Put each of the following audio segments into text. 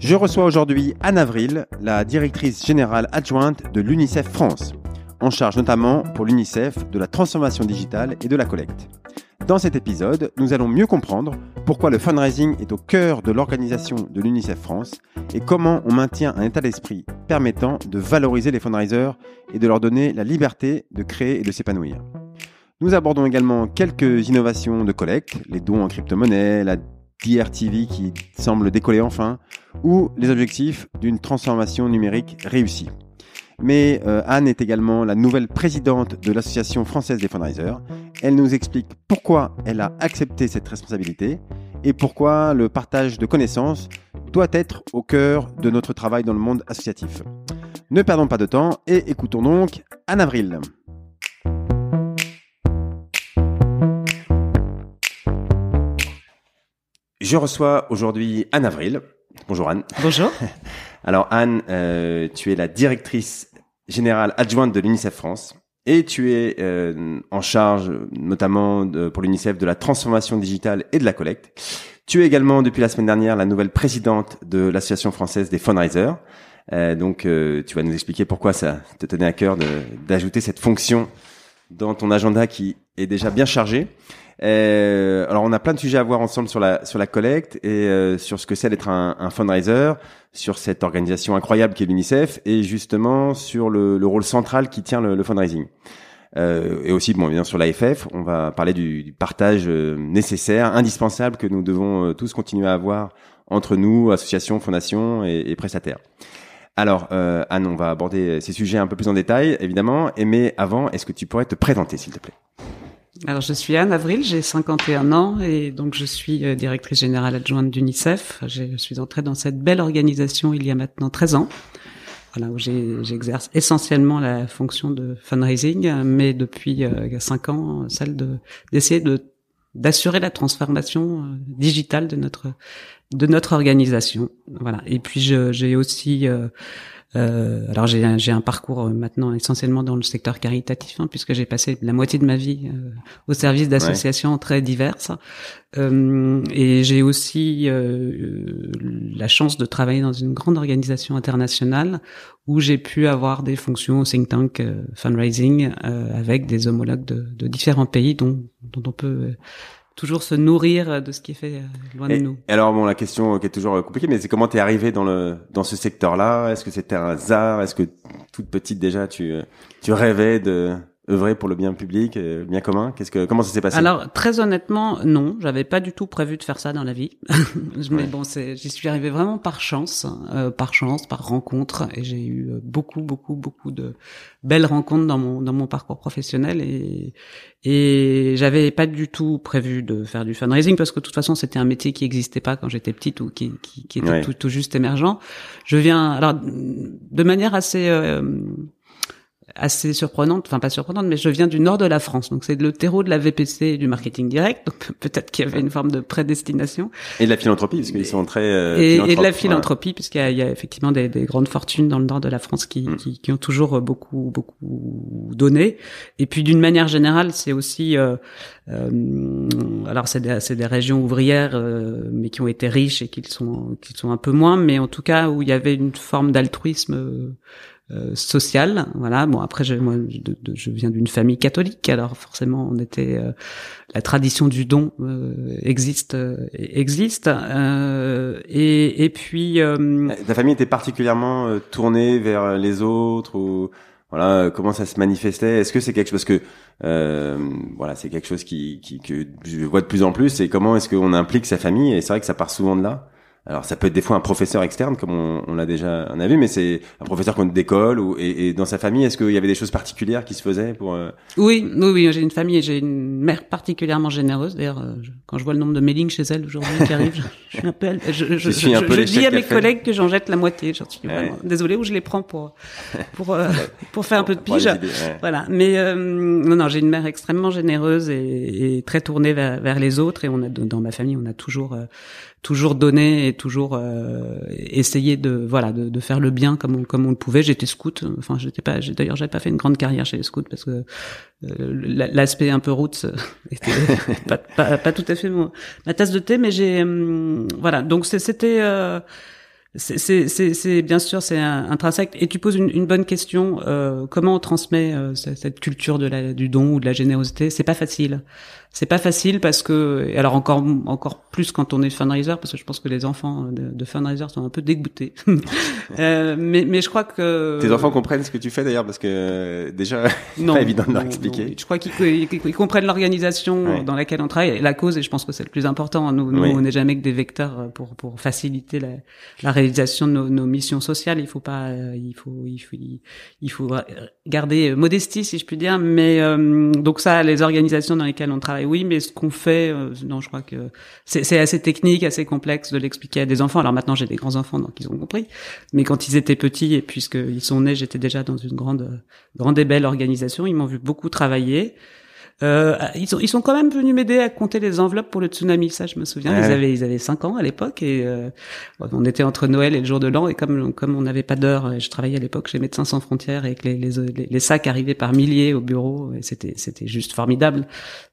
Je reçois aujourd'hui Anne Avril, la directrice générale adjointe de l'UNICEF France, en charge notamment pour l'UNICEF de la transformation digitale et de la collecte. Dans cet épisode, nous allons mieux comprendre pourquoi le fundraising est au cœur de l'organisation de l'UNICEF France et comment on maintient un état d'esprit permettant de valoriser les fundraisers et de leur donner la liberté de créer et de s'épanouir. Nous abordons également quelques innovations de collecte, les dons en crypto-monnaie, la DRTV qui semble décoller enfin, ou les objectifs d'une transformation numérique réussie. Mais euh, Anne est également la nouvelle présidente de l'Association française des fundraisers. Elle nous explique pourquoi elle a accepté cette responsabilité et pourquoi le partage de connaissances doit être au cœur de notre travail dans le monde associatif. Ne perdons pas de temps et écoutons donc Anne Avril. Je reçois aujourd'hui Anne Avril. Bonjour Anne. Bonjour. Alors Anne, euh, tu es la directrice générale adjointe de l'UNICEF France et tu es euh, en charge notamment de, pour l'UNICEF de la transformation digitale et de la collecte. Tu es également depuis la semaine dernière la nouvelle présidente de l'Association française des fundraisers. Euh, donc tu vas nous expliquer pourquoi ça te tenait à cœur d'ajouter cette fonction dans ton agenda qui est déjà bien chargé. Euh, alors on a plein de sujets à voir ensemble sur la sur la collecte et euh, sur ce que c'est d'être un, un, fundraiser, sur cette organisation incroyable qui est l'UNICEF et justement sur le, le, rôle central qui tient le, le fundraising. Euh, et aussi bon bien sur l'AFF, on va parler du, du partage euh, nécessaire, indispensable que nous devons euh, tous continuer à avoir entre nous, associations, fondations et, et prestataires. Alors, euh, Anne, on va aborder ces sujets un peu plus en détail, évidemment. Et mais avant, est-ce que tu pourrais te présenter, s'il te plaît? Alors je suis Anne Avril, j'ai 51 ans et donc je suis euh, directrice générale adjointe d'UNICEF. Je suis entrée dans cette belle organisation il y a maintenant 13 ans. Voilà, où j'exerce essentiellement la fonction de fundraising, mais depuis euh, 5 ans, celle de d'essayer de d'assurer la transformation euh, digitale de notre de notre organisation. Voilà. Et puis j'ai aussi euh, euh, alors j'ai un, un parcours euh, maintenant essentiellement dans le secteur caritatif, hein, puisque j'ai passé la moitié de ma vie euh, au service d'associations très diverses. Euh, et j'ai aussi la chance de travailler dans une grande organisation internationale où j'ai pu avoir des fonctions au think tank fundraising avec des homologues de, de différents pays dont, dont on peut toujours se nourrir de ce qui est fait euh, loin de nous. alors bon, la question qui est toujours compliquée, mais c'est comment t'es arrivé dans le dans ce secteur-là? Est-ce que c'était un hasard? Est-ce que toute petite déjà tu tu rêvais de œuvrer pour le bien public, le bien commun. Qu'est-ce que comment ça s'est passé? Alors très honnêtement, non, j'avais pas du tout prévu de faire ça dans la vie. Mais bon, c'est j'y suis arrivé vraiment par chance, euh, par chance, par rencontre, et j'ai eu euh, beaucoup, beaucoup, beaucoup de belles rencontres dans mon dans mon parcours professionnel. Et et j'avais pas du tout prévu de faire du fundraising parce que de toute façon c'était un métier qui existait pas quand j'étais petite ou qui qui, qui était tout, tout, juste émergent. Je viens alors de manière assez euh, assez surprenante, enfin pas surprenante, mais je viens du nord de la France, donc c'est le terreau de la VPC et du marketing direct, donc peut-être qu'il y avait une forme de prédestination. Et de la philanthropie, parce qu'ils sont très... Euh, et, et, de la philanthropie, puisqu'il y, y, a effectivement des, des, grandes fortunes dans le nord de la France qui, mm. qui, qui, ont toujours beaucoup, beaucoup donné. Et puis d'une manière générale, c'est aussi... Euh, euh, alors c'est des, des, régions ouvrières, euh, mais qui ont été riches et qui sont, qui sont un peu moins, mais en tout cas où il y avait une forme d'altruisme euh, social voilà. Bon après moi je viens d'une famille catholique alors forcément on était euh, la tradition du don euh, existe existe. Et et puis ta famille était particulièrement tournée vers les autres ou voilà comment ça se manifestait? Est-ce que c'est quelque chose que voilà c'est quelque chose qui, qui que je vois de plus en plus et comment est-ce qu'on implique sa famille? Et c'est vrai que ça part souvent de là alors ça peut être des fois un professeur externe comme on, on l'a déjà on a vu mais c'est un professeur qu'on d'école ou et, et, dans sa famille est-ce qu'il y avait des choses particulières qui se faisaient pour euh... oui oui oui j'ai une famille j'ai une mère particulièrement généreuse. D'ailleurs euh, quand je vois le nombre de mailings chez elle aujourd'hui qui arrivent je, je, suis un peu je, je, je, suis un peu je dis à mes collègues que j'en jette la moitié. J'en suis ouais. désolé ou je les prends pour pour euh, pour faire un peu de pige. idées, ouais. voilà. Mais euh, non non j'ai une mère extrêmement généreuse et, et très tournée vers, vers les autres. Et on a dans ma famille on a toujours euh, toujours donné et toujours euh, essayer de voilà de, de, faire le bien comme on, comme on le pouvait. J'étais scout, enfin j'étais pas d'ailleurs j'avais pas fait une grande carrière chez les scouts parce que euh, l'aspect un peu route était pas, pas, pas, tout à fait mon, ma tasse de thé, mais j'ai hum, voilà. Donc c'était euh, c'est bien sûr c'est intrinsèque et tu poses une, une bonne question euh, comment on transmet euh, cette culture de la, du don ou de la générosité? C'est pas facile c'est pas facile parce que alors encore encore plus quand on est fundraiser parce que je pense que les enfants de, de fundraiser sont un peu dégoûtés. Euh, mais mais je crois que tes enfants comprennent ce que tu fais d'ailleurs parce que déjà c'est pas évident de leur expliquer. je crois qu'ils comprennent l'organisation ouais. dans laquelle on travaille. Et la cause et je pense que c'est le plus important nous, nous oui. on n'est jamais que des vecteurs pour pour faciliter la, la réalisation de nos, nos, missions sociales. Il faut pas il faut il faut il faut garder modestie si je puis dire. Mais euh, donc ça les organisations dans lesquelles on travaille oui, mais ce qu'on fait, euh, non, je crois que c'est assez technique, assez complexe de l'expliquer à des enfants. Alors maintenant, j'ai des grands enfants, donc ils ont compris. Mais quand ils étaient petits et puisqu'ils sont nés, j'étais déjà dans une grande, grande et belle organisation. Ils m'ont vu beaucoup travailler. Euh, ils sont ils sont quand même venus m'aider à compter les enveloppes pour le tsunami. Ça, je me souviens. Ouais. Ils avaient ils avaient cinq ans à l'époque et euh, on était entre Noël et le jour de l'an et comme comme on n'avait pas d'heure, je travaillais à l'époque chez Médecins sans frontières et que les, les, les sacs arrivaient par milliers au bureau. et C'était c'était juste formidable.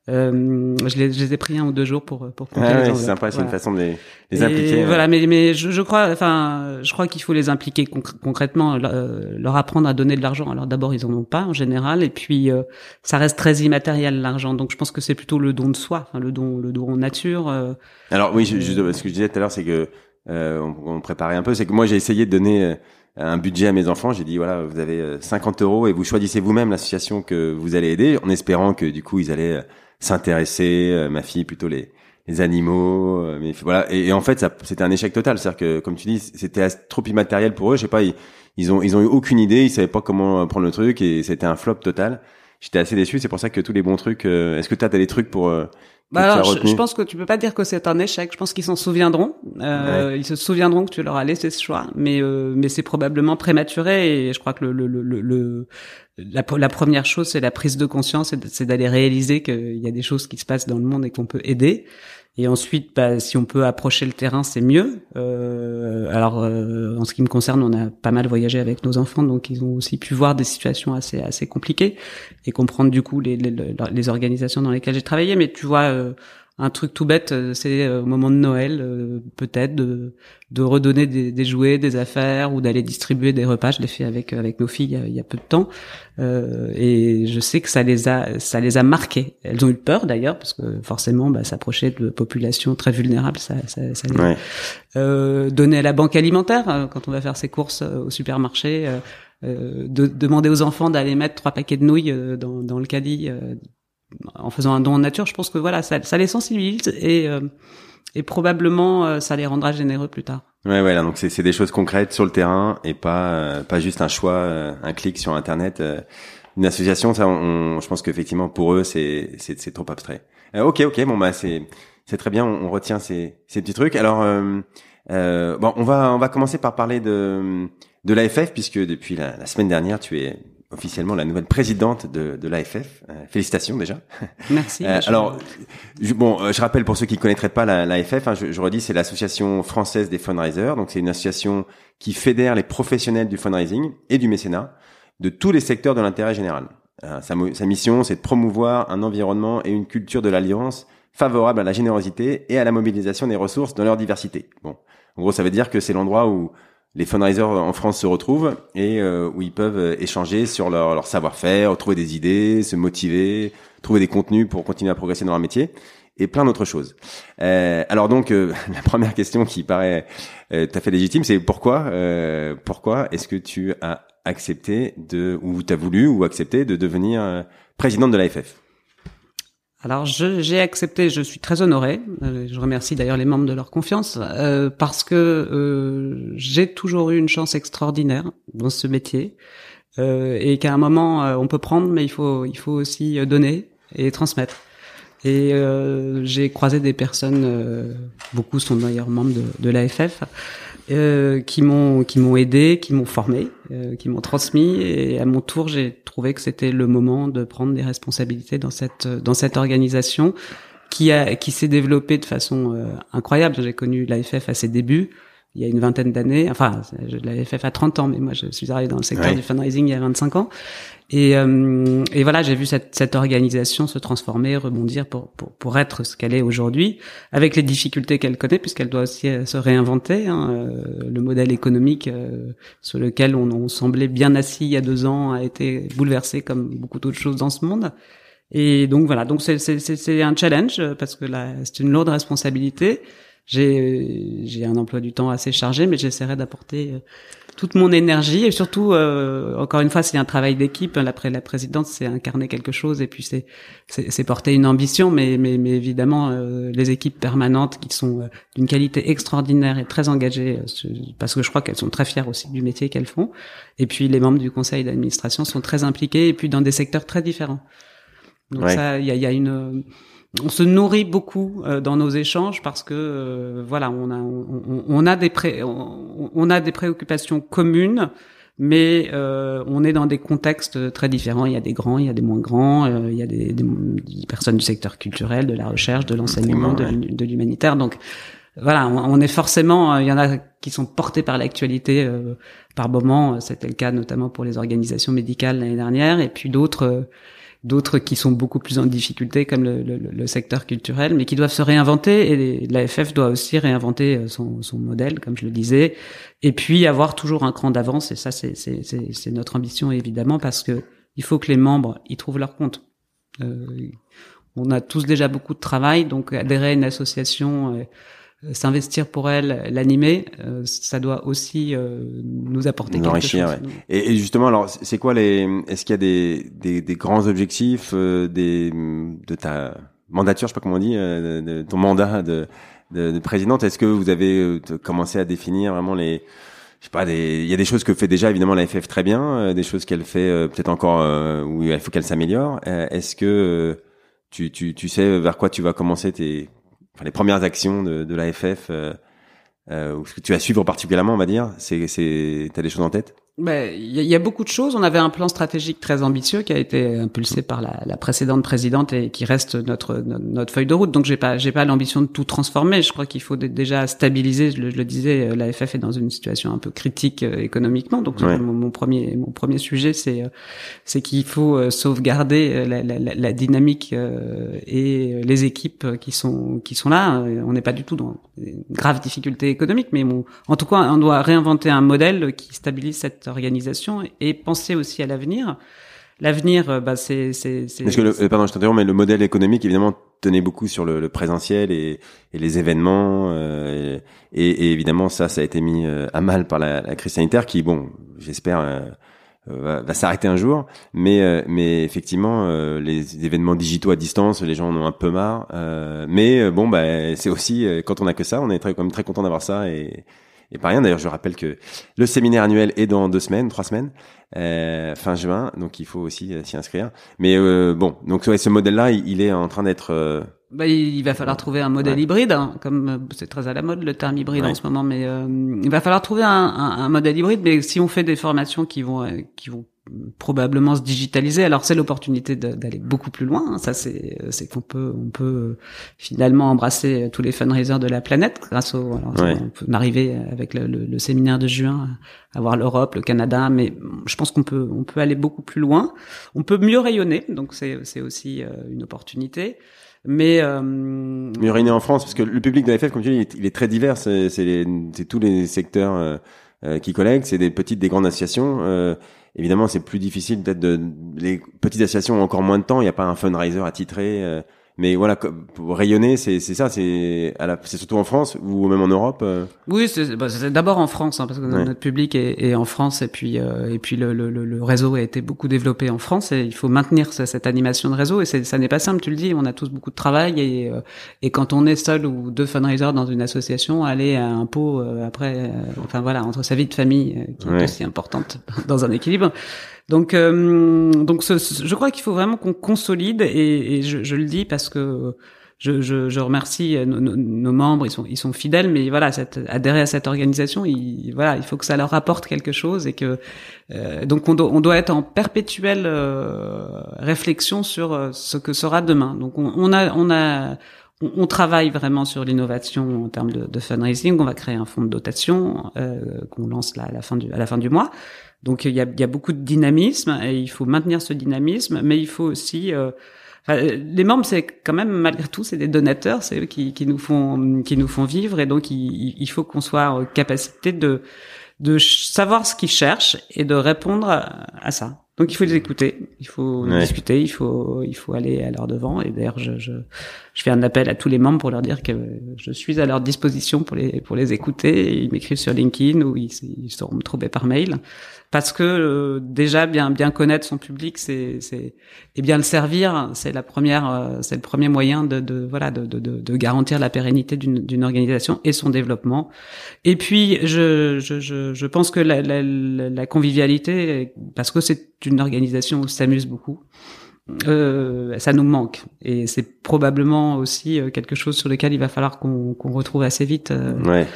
Euh, je, les, je les ai pris un ou deux jours pour pour ah, ouais. C'est sympa, c'est voilà. une façon de les, les impliquer. Voilà, mais mais je, je crois, enfin, je crois qu'il faut les impliquer concr concrètement, euh, leur apprendre à donner de l'argent. Alors d'abord, ils en ont pas en général, et puis euh, ça reste très immatériel l'argent. Donc je pense que c'est plutôt le don de soi, enfin, le don, le don en nature. Euh. Alors oui, je, je, ce que je disais tout à l'heure, c'est que euh, on, on, préparait un peu, c'est que moi j'ai essayé de donner euh, un budget à mes enfants. J'ai dit voilà, vous avez 50 euros et vous choisissez vous-même l'association que vous allez aider, en espérant que du coup ils allaient s'intéresser, euh, ma fille plutôt les les animaux, euh, mais voilà. Et, en fait, c'était un échec total. C'est-à-dire que, comme tu dis, c'était trop immatériel pour eux. Je sais pas, ils, ils ont, ils ont eu aucune idée, ils savaient pas comment prendre le truc et c'était un flop total. J'étais assez déçu. C'est pour ça que tous les bons trucs. Euh, Est-ce que tu as des trucs pour euh, bah alors, je, je, pense que tu peux pas dire que c'est un échec. Je pense qu'ils s'en souviendront. Euh, ouais. Ils se souviendront que tu leur as laissé ce choix, mais euh, mais c'est probablement prématuré. Et je crois que le le le, le la, la, première chose, c'est la prise de conscience, c'est d'aller réaliser qu'il y a des choses qui se passent dans le monde et qu'on peut aider. Et ensuite, bah, si on peut approcher le terrain, c'est mieux. Euh, alors, euh, en ce qui me concerne, on a pas mal voyagé avec nos enfants, donc ils ont aussi pu voir des situations assez assez compliquées et comprendre du coup les, les, les organisations dans lesquelles j'ai travaillé. Mais tu vois, euh, un truc tout bête, c'est au moment de Noël, euh, peut-être de, de redonner des, des, jouets, des affaires ou d'aller distribuer des repas. Je l'ai fait avec avec nos filles il y a, il y a peu de temps euh, et je sais que ça les a ça les a marquées. Elles ont eu peur d'ailleurs parce que forcément, bah, s'approcher de populations très vulnérables, ça, ça, ça les... ouais. euh, donner à la banque alimentaire euh, quand on va faire ses courses au supermarché. Euh, de demander aux enfants d'aller mettre trois paquets de nouilles dans, dans le caddie en faisant un don en nature, je pense que voilà, ça, ça les sensibilise et, euh, et probablement euh, ça les rendra généreux plus tard. Ouais, ouais, là, donc c'est des choses concrètes sur le terrain et pas euh, pas juste un choix, euh, un clic sur internet. Euh, une association, ça, on, je pense qu'effectivement pour eux c'est c'est trop abstrait. ok, ok, bon bah c'est c'est très bien, on, on, retient ces ces petits trucs. Alors bon, on va on va commencer par parler de de l'AFF puisque depuis la semaine dernière tu es officiellement la nouvelle présidente de, de l'AFF. Euh, félicitations déjà. Merci. Euh, alors, je, bon, euh, je rappelle pour ceux qui ne connaîtraient pas l'AFF, hein, je, je, redis, c'est l'association française des fundraisers. Donc, c'est une association qui fédère les professionnels du fundraising et du mécénat de tous les secteurs de l'intérêt général. Euh, sa, sa mission, c'est de promouvoir un environnement et une culture de l'alliance favorable à la générosité et à la mobilisation des ressources dans leur diversité. Bon, en gros, ça veut dire que c'est l'endroit où les fundraisers en France se retrouvent et euh, où ils peuvent échanger sur leur, savoir-faire, trouver des idées, se motiver, trouver des contenus pour continuer à progresser dans leur métier et plein d'autres choses. Euh, alors donc euh, la première question qui paraît euh, tout à fait légitime, c'est pourquoi euh, pourquoi est-ce que tu as accepté de ou tu as voulu ou accepté de devenir présidente de l'AFF Alors j'ai accepté, je suis très honoré. Euh, je remercie d'ailleurs les membres de leur confiance euh, parce que euh, j'ai toujours eu une chance extraordinaire dans ce métier euh, et qu'à un moment on peut prendre, mais il faut il faut aussi donner et transmettre. Et j'ai croisé des personnes, beaucoup sont d'ailleurs membres de, de l'AFF, euh, qui m'ont qui m'ont aidé, qui m'ont formé, euh, qui m'ont transmis et à mon tour j'ai trouvé que c'était le moment de prendre des responsabilités dans cette dans cette organisation qui a qui s'est développée de façon euh, incroyable. J'ai connu l'AFF à ses débuts il y a une vingtaine d'années, enfin l'AFF a 30 ans, mais moi je suis arrivé dans le secteur du fundraising il y a 25 ans et, euh, et voilà, j'ai vu cette, cette, organisation se transformer, rebondir pour, pour, pour être ce qu'elle est aujourd'hui, avec les difficultés qu'elle connaît, puisqu'elle doit aussi euh, se réinventer. Hein. Euh, le modèle économique sur lequel on, on, semblait bien assis il y a deux ans a été bouleversé comme beaucoup d'autres choses dans ce monde. Et donc voilà, donc c'est un challenge parce que là, c'est une lourde responsabilité. J'ai un emploi du temps assez chargé, mais j'essaierai d'apporter toute mon énergie et surtout euh, encore une fois c'est un travail d'équipe. Après la présidence c'est incarner quelque chose et puis c'est c'est porter une ambition mais mais, mais évidemment euh, les équipes permanentes qui sont euh, d'une qualité extraordinaire et très engagées parce que je crois qu'elles sont très fières aussi du métier qu'elles font. Et puis les membres du conseil d'administration sont très impliqués et puis dans des secteurs très différents. Donc ça il y a, y a une on se nourrit beaucoup euh, dans nos échanges parce que euh, voilà, on a on, on a des pré, on, a des préoccupations communes, mais euh, on est dans des contextes très différents. Il y a des grands, il y a des moins grands, il y a des, des, personnes du secteur culturel, de la recherche, de l'enseignement, de, l'humanitaire. Donc voilà, on, est forcément, il y en a qui sont portés par l'actualité par moment. C'était le cas notamment pour les organisations médicales l'année dernière, et puis d'autres d'autres qui sont beaucoup plus en difficulté comme le, le, le, secteur culturel, mais qui doivent se réinventer et l'AFF doit aussi réinventer euh, son, son, modèle, comme je le disais, et puis avoir toujours un cran d'avance. Et ça, c'est notre ambition évidemment parce que il faut que les membres y trouvent leur compte. Euh, on a tous déjà beaucoup de travail, donc adhérer à une association. Euh, s'investir pour elle, l'animer, euh, ça doit aussi euh, nous apporter quelque chose. Ouais. Et, et, justement, alors, c'est quoi les Est-ce qu'il y a des, des, des grands objectifs des de ta mandature, je sais pas comment on dit, de, ton mandat de, de, de présidente? Est-ce que vous avez commencé à définir vraiment les je sais pas, des, il y a des choses que fait déjà évidemment la FF très bien, des choses qu'elle fait peut-être encore où il faut qu'elle s'améliore. Est-ce que tu, tu, tu sais vers quoi tu vas commencer tes enfin, les premières actions de, de l'AFF euh, euh, ou ce que tu as suivre particulièrement, on va dire C'est, c'est, t'as des choses en tête? Ben, il y, a beaucoup de choses. On avait un plan stratégique très ambitieux qui a été impulsé par la, la précédente présidente et qui reste notre notre feuille de route. Donc j'ai pas j'ai pas l'ambition de tout transformer. Je crois qu'il faut déjà stabiliser. Je le, je le disais, euh, l'AFF est dans une situation un peu critique euh, économiquement. Donc mon, premier mon premier sujet c'est euh, c'est qu'il faut sauvegarder la, la, la, dynamique et les équipes qui sont qui sont là. On n'est pas du tout dans une grave difficulté économique, mais en tout cas on doit réinventer un modèle qui stabilise cette organisation et penser aussi à l'avenir. L'avenir, euh, bah, c'est, c'est. Parce que le, pardon, je t'interromps, mais le modèle économique, évidemment, tenait beaucoup sur le, le présentiel et, et, les événements, euh, et, et, évidemment, ça, ça a été mis euh, à mal par la, la crise sanitaire, qui, bon, j'espère, euh, va, s'arrêter un jour, mais, mais effectivement, les événements digitaux à distance, les gens en ont un peu marre, mais bon, bah, c'est aussi quand on a que ça, on est très, quand même très content d'avoir ça et et pas rien. D'ailleurs, je rappelle que le séminaire annuel est dans deux semaines, trois semaines, euh, fin juin, donc il faut aussi euh, s'y inscrire. Mais euh, bon, donc ouais, ce modèle-là, il, est en train d'être euh, bah, il va falloir trouver un modèle hybride, hein, comme euh, c'est très à la mode le terme hybride en ce moment, mais il va falloir trouver un, un, un, modèle hybride. Mais si on fait des formations qui vont qui vont probablement se digitaliser. Alors c'est l'opportunité d'aller beaucoup plus loin. Hein. Ça c'est c'est qu'on peut on peut finalement embrasser tous les fundraisers de la planète grâce au. Alors, On peut arriver avec le, le, séminaire de juin à voir l'Europe, le Canada, mais je pense qu'on peut on peut aller beaucoup plus loin. On peut mieux rayonner, donc c'est c'est aussi euh, une opportunité. Mais euh, mieux rayonner en France parce que le public de la FF, comme tu dis, il est, il est très divers. C'est c'est tous les secteurs euh, euh, qui collectent. C'est des petites, des grandes associations. Euh, évidemment, c'est plus difficile peut-être de les petites associations ont encore moins de temps. Il n'y a pas un fundraiser attitré. Euh, mais voilà, pour rayonner, c'est c'est ça, c'est c'est surtout en France ou même en Europe. Euh? Oui, c'est bah, d'abord en France hein, parce que notre public est, est, en France et puis euh, et puis le, le, le, réseau a été beaucoup développé en France et il faut maintenir cette animation de réseau et ça n'est pas simple. Tu le dis, on a tous beaucoup de travail et euh, et quand on est seul ou deux fundraisers dans une association, aller à un pot après, enfin voilà, entre sa vie de famille qui est aussi importante dans un équilibre. Donc, euh, donc je crois qu'il faut vraiment qu'on consolide et, et je, je, le dis parce que je, je, je remercie nos, nos, membres, ils sont, ils sont fidèles, mais voilà, cette, adhérer à cette organisation, il, voilà, il faut que ça leur apporte quelque chose et que euh, donc on, on, doit être en perpétuelle euh, réflexion sur euh, ce que sera demain. Donc on, on a, on a on, travaille vraiment sur l'innovation en termes de, de, fundraising. On va créer un fonds de dotation euh, qu'on lance là à la fin du à la fin du mois. Donc il y a, y a, beaucoup de dynamisme et il faut maintenir ce dynamisme, mais il faut aussi euh, les membres, c'est quand même malgré tout, c'est des donateurs, c'est eux qui, qui, nous font qui nous font vivre, et donc il, il faut qu'on soit en capacité de de savoir ce qu'ils cherchent et de répondre à ça. Donc il faut les écouter, il faut discuter, il faut il faut aller à leur devant. Et d'ailleurs, je, je, je fais un appel à tous les membres pour leur dire que je suis à leur disposition pour les pour les écouter. Ils m'écrivent sur LinkedIn ou ils, ils sauront me trouver par mail parce que euh, déjà bien bien connaître son public, c'est c'est et bien le servir, c'est la première euh, c'est le premier moyen de, de voilà de, de, de garantir la pérennité d'une d'une organisation et son développement. Et puis je je je, je pense que la, la, la convivialité parce que c'est une organisation où s'amuse beaucoup euh, ça nous manque. Et c'est probablement aussi euh, quelque chose sur lequel il va falloir qu'on retrouve assez vite euh, ouais.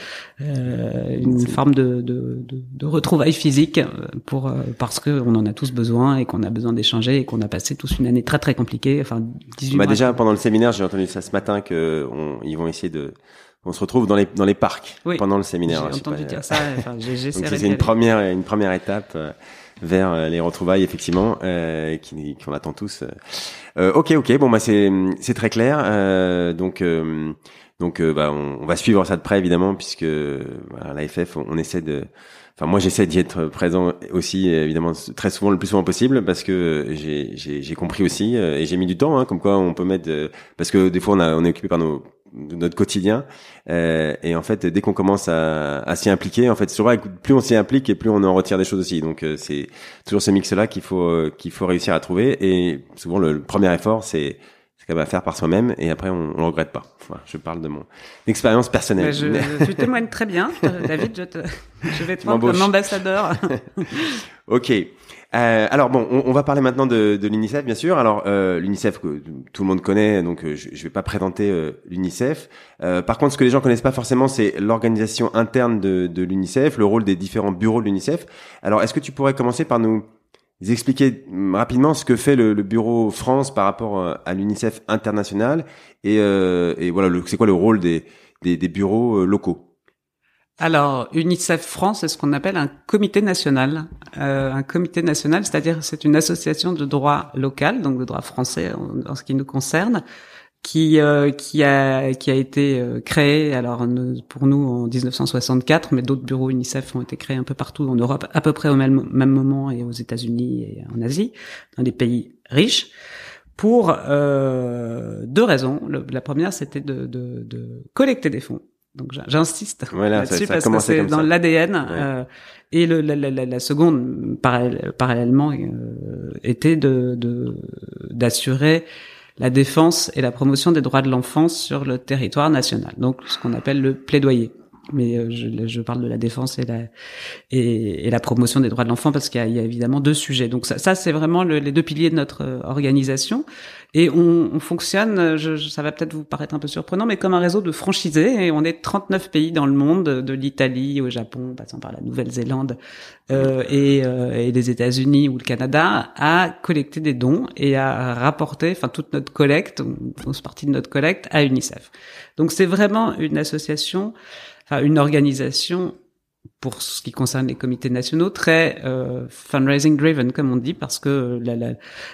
euh, une forme de, de, de, de, retrouvailles physiques pour parce que on en a tous besoin et qu'on a besoin d'échanger et qu'on a passé tous une année très très compliquée. Enfin, 18 bah déjà pendant le séminaire, j'ai entendu ça ce matin que on, ils vont essayer de on se retrouve dans les dans les parcs pendant le séminaire. J'ai entendu dire ça. Enfin, c'est une première une première étape vers euh, les retrouvailles effectivement euh, qui qu'on attend tous. Euh, ok, ok, bon bah c'est c'est très clair. Euh, donc donc bah on, va suivre ça de près évidemment puisque voilà, l'AFF on, on essaie de Enfin, moi, j'essaie d'y être présent aussi, évidemment, très souvent, le plus souvent possible, parce que j'ai j'ai compris aussi, et j'ai mis du temps, hein, comme quoi on peut mettre, parce que des fois, on, a, on est occupé par nos de notre quotidien. Euh, et en fait, dès qu'on commence à, à s'y impliquer, en fait, c'est vrai plus on s'y implique et plus on en retire des choses aussi. Donc, euh, c'est toujours ce mix-là qu'il faut euh, qu'il faut réussir à trouver. Et souvent, le, premier effort, c'est c'est à faire par soi-même et après on, on le regrette pas. je parle de mon expérience personnelle. Je, tu témoignes très bien, David. Je, te, je vais te prendre comme ambassadeur. ok. Euh, alors bon, on, va parler maintenant de, de l'UNICEF, bien sûr. Alors euh, l'UNICEF que tout le monde connaît, donc euh, je, je vais pas présenter l'UNICEF. Par contre, ce que les gens connaissent pas forcément, c'est l'organisation interne de, l'UNICEF, le rôle des différents bureaux de l'UNICEF. Alors, est-ce que tu pourrais commencer par nous expliquer rapidement ce que fait le, bureau France par rapport à l'UNICEF international et, voilà, c'est quoi le rôle des bureaux locaux? Alors, UNICEF France, c'est ce qu'on appelle un comité national. Euh, un comité national, c'est-à-dire c'est une association de droit local, donc de droit français en, ce qui nous concerne, qui euh, qui a qui a été euh, créé alors pour nous en 1964, mais d'autres bureaux UNICEF ont été créés un peu partout en Europe, à peu près au même, même moment et aux États-Unis et en Asie, dans des pays riches pour euh, deux raisons. la première, c'était de, de, de collecter des fonds donc j'insiste voilà, là-dessus parce que c'est dans l'ADN. Euh, et le, la, la, la, seconde, parallèlement, euh, était de d'assurer la défense et la promotion des droits de l'enfance sur le territoire national. Donc ce qu'on appelle le plaidoyer mais euh, je, je, parle de la défense et la et, et la promotion des droits de l'enfant parce qu'il y, y, a évidemment deux sujets. Donc ça, ça c'est vraiment le, les deux piliers de notre euh, organisation et on, on fonctionne. Je, ça va peut-être vous paraître un peu surprenant, mais comme un réseau de franchisés et on est 39 pays dans le monde, de l'Italie au Japon, passant par la Nouvelle-Zélande euh, et, euh, et les États-Unis ou le Canada, à collecter des dons et à rapporter, enfin toute notre collecte, une grosse partie de notre collecte à UNICEF. Donc c'est vraiment une association enfin, une organisation pour ce qui concerne les comités nationaux très euh, fundraising driven comme on dit parce que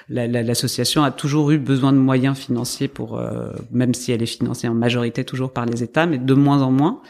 l'association la, la, a toujours eu besoin de moyens financiers pour euh, même si elle est financée en majorité toujours par les États mais de moins en moins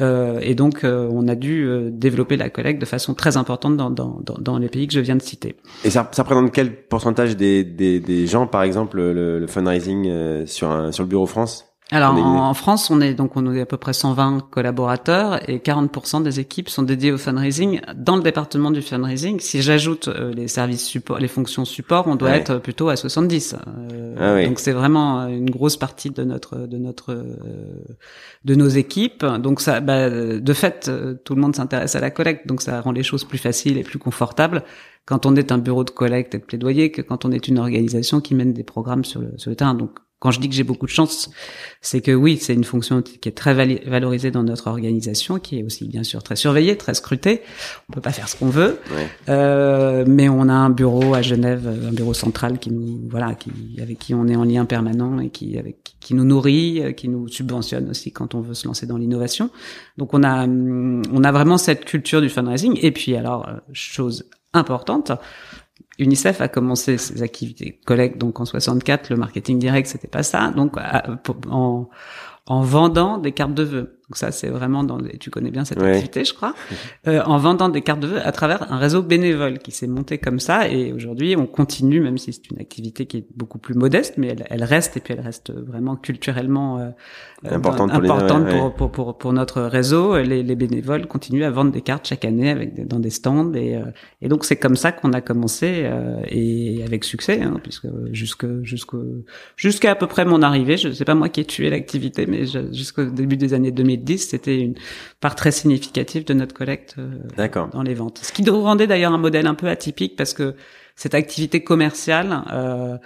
Euh, et donc, euh, on a dû euh, développer la collecte de façon très importante dans, dans, dans, les pays que je viens de citer. Et ça, ça représente quel pourcentage des, des, des gens, par exemple, le, le fundraising sur, un, sur le Bureau France? Alors en, France, on est donc on est à peu près 120 collaborateurs et 40% des équipes sont dédiées au fundraising dans le département du fundraising. Si j'ajoute euh, les services support, les fonctions support, on doit être plutôt à 70. Euh, ah Donc c'est vraiment une grosse partie de notre de notre euh, de nos équipes. Donc ça, bah, de fait, tout le monde s'intéresse à la collecte, donc ça rend les choses plus faciles et plus confortables quand on est un bureau de collecte et de plaidoyer que quand on est une organisation qui mène des programmes sur le, sur le terrain. Donc quand je dis que j'ai beaucoup de chance, c'est que oui, c'est une fonction qui est très valorisée dans notre organisation, qui est aussi bien sûr très surveillée, très scrutée. On peut pas faire ce qu'on veut, euh, mais on a un bureau à Genève, un bureau central qui nous voilà, qui avec qui on est en lien permanent et qui avec qui nous nourrit, qui nous subventionne aussi quand on veut se lancer dans l'innovation. Donc on a on a vraiment cette culture du fundraising. Et puis alors chose importante, UNICEF a commencé ses activités collecte donc en 64 le marketing direct c'était pas ça. Donc en en vendant des cartes de vœux donc ça, c'est vraiment dans. Tu connais bien cette activité, je crois, euh, en vendant des cartes de vœux à travers un réseau bénévole qui s'est monté comme ça. Et aujourd'hui, on continue, même si c'est une activité qui est beaucoup plus modeste, mais elle, elle reste et puis elle reste vraiment culturellement euh, importante, pour, importante pour, pour, pour, pour, notre réseau. Les, les, bénévoles continuent à vendre des cartes chaque année avec dans des stands et, euh, et donc c'est comme ça qu'on a commencé euh, et avec succès, hein, puisque jusque jusque jusqu'à à peu près mon arrivée, je sais pas moi qui ai tué l'activité, mais jusqu'au début des années 2000 c'était une part très significative de notre collecte euh, dans les ventes. Ce qui nous rendait d'ailleurs un modèle un peu atypique parce que cette activité commerciale euh,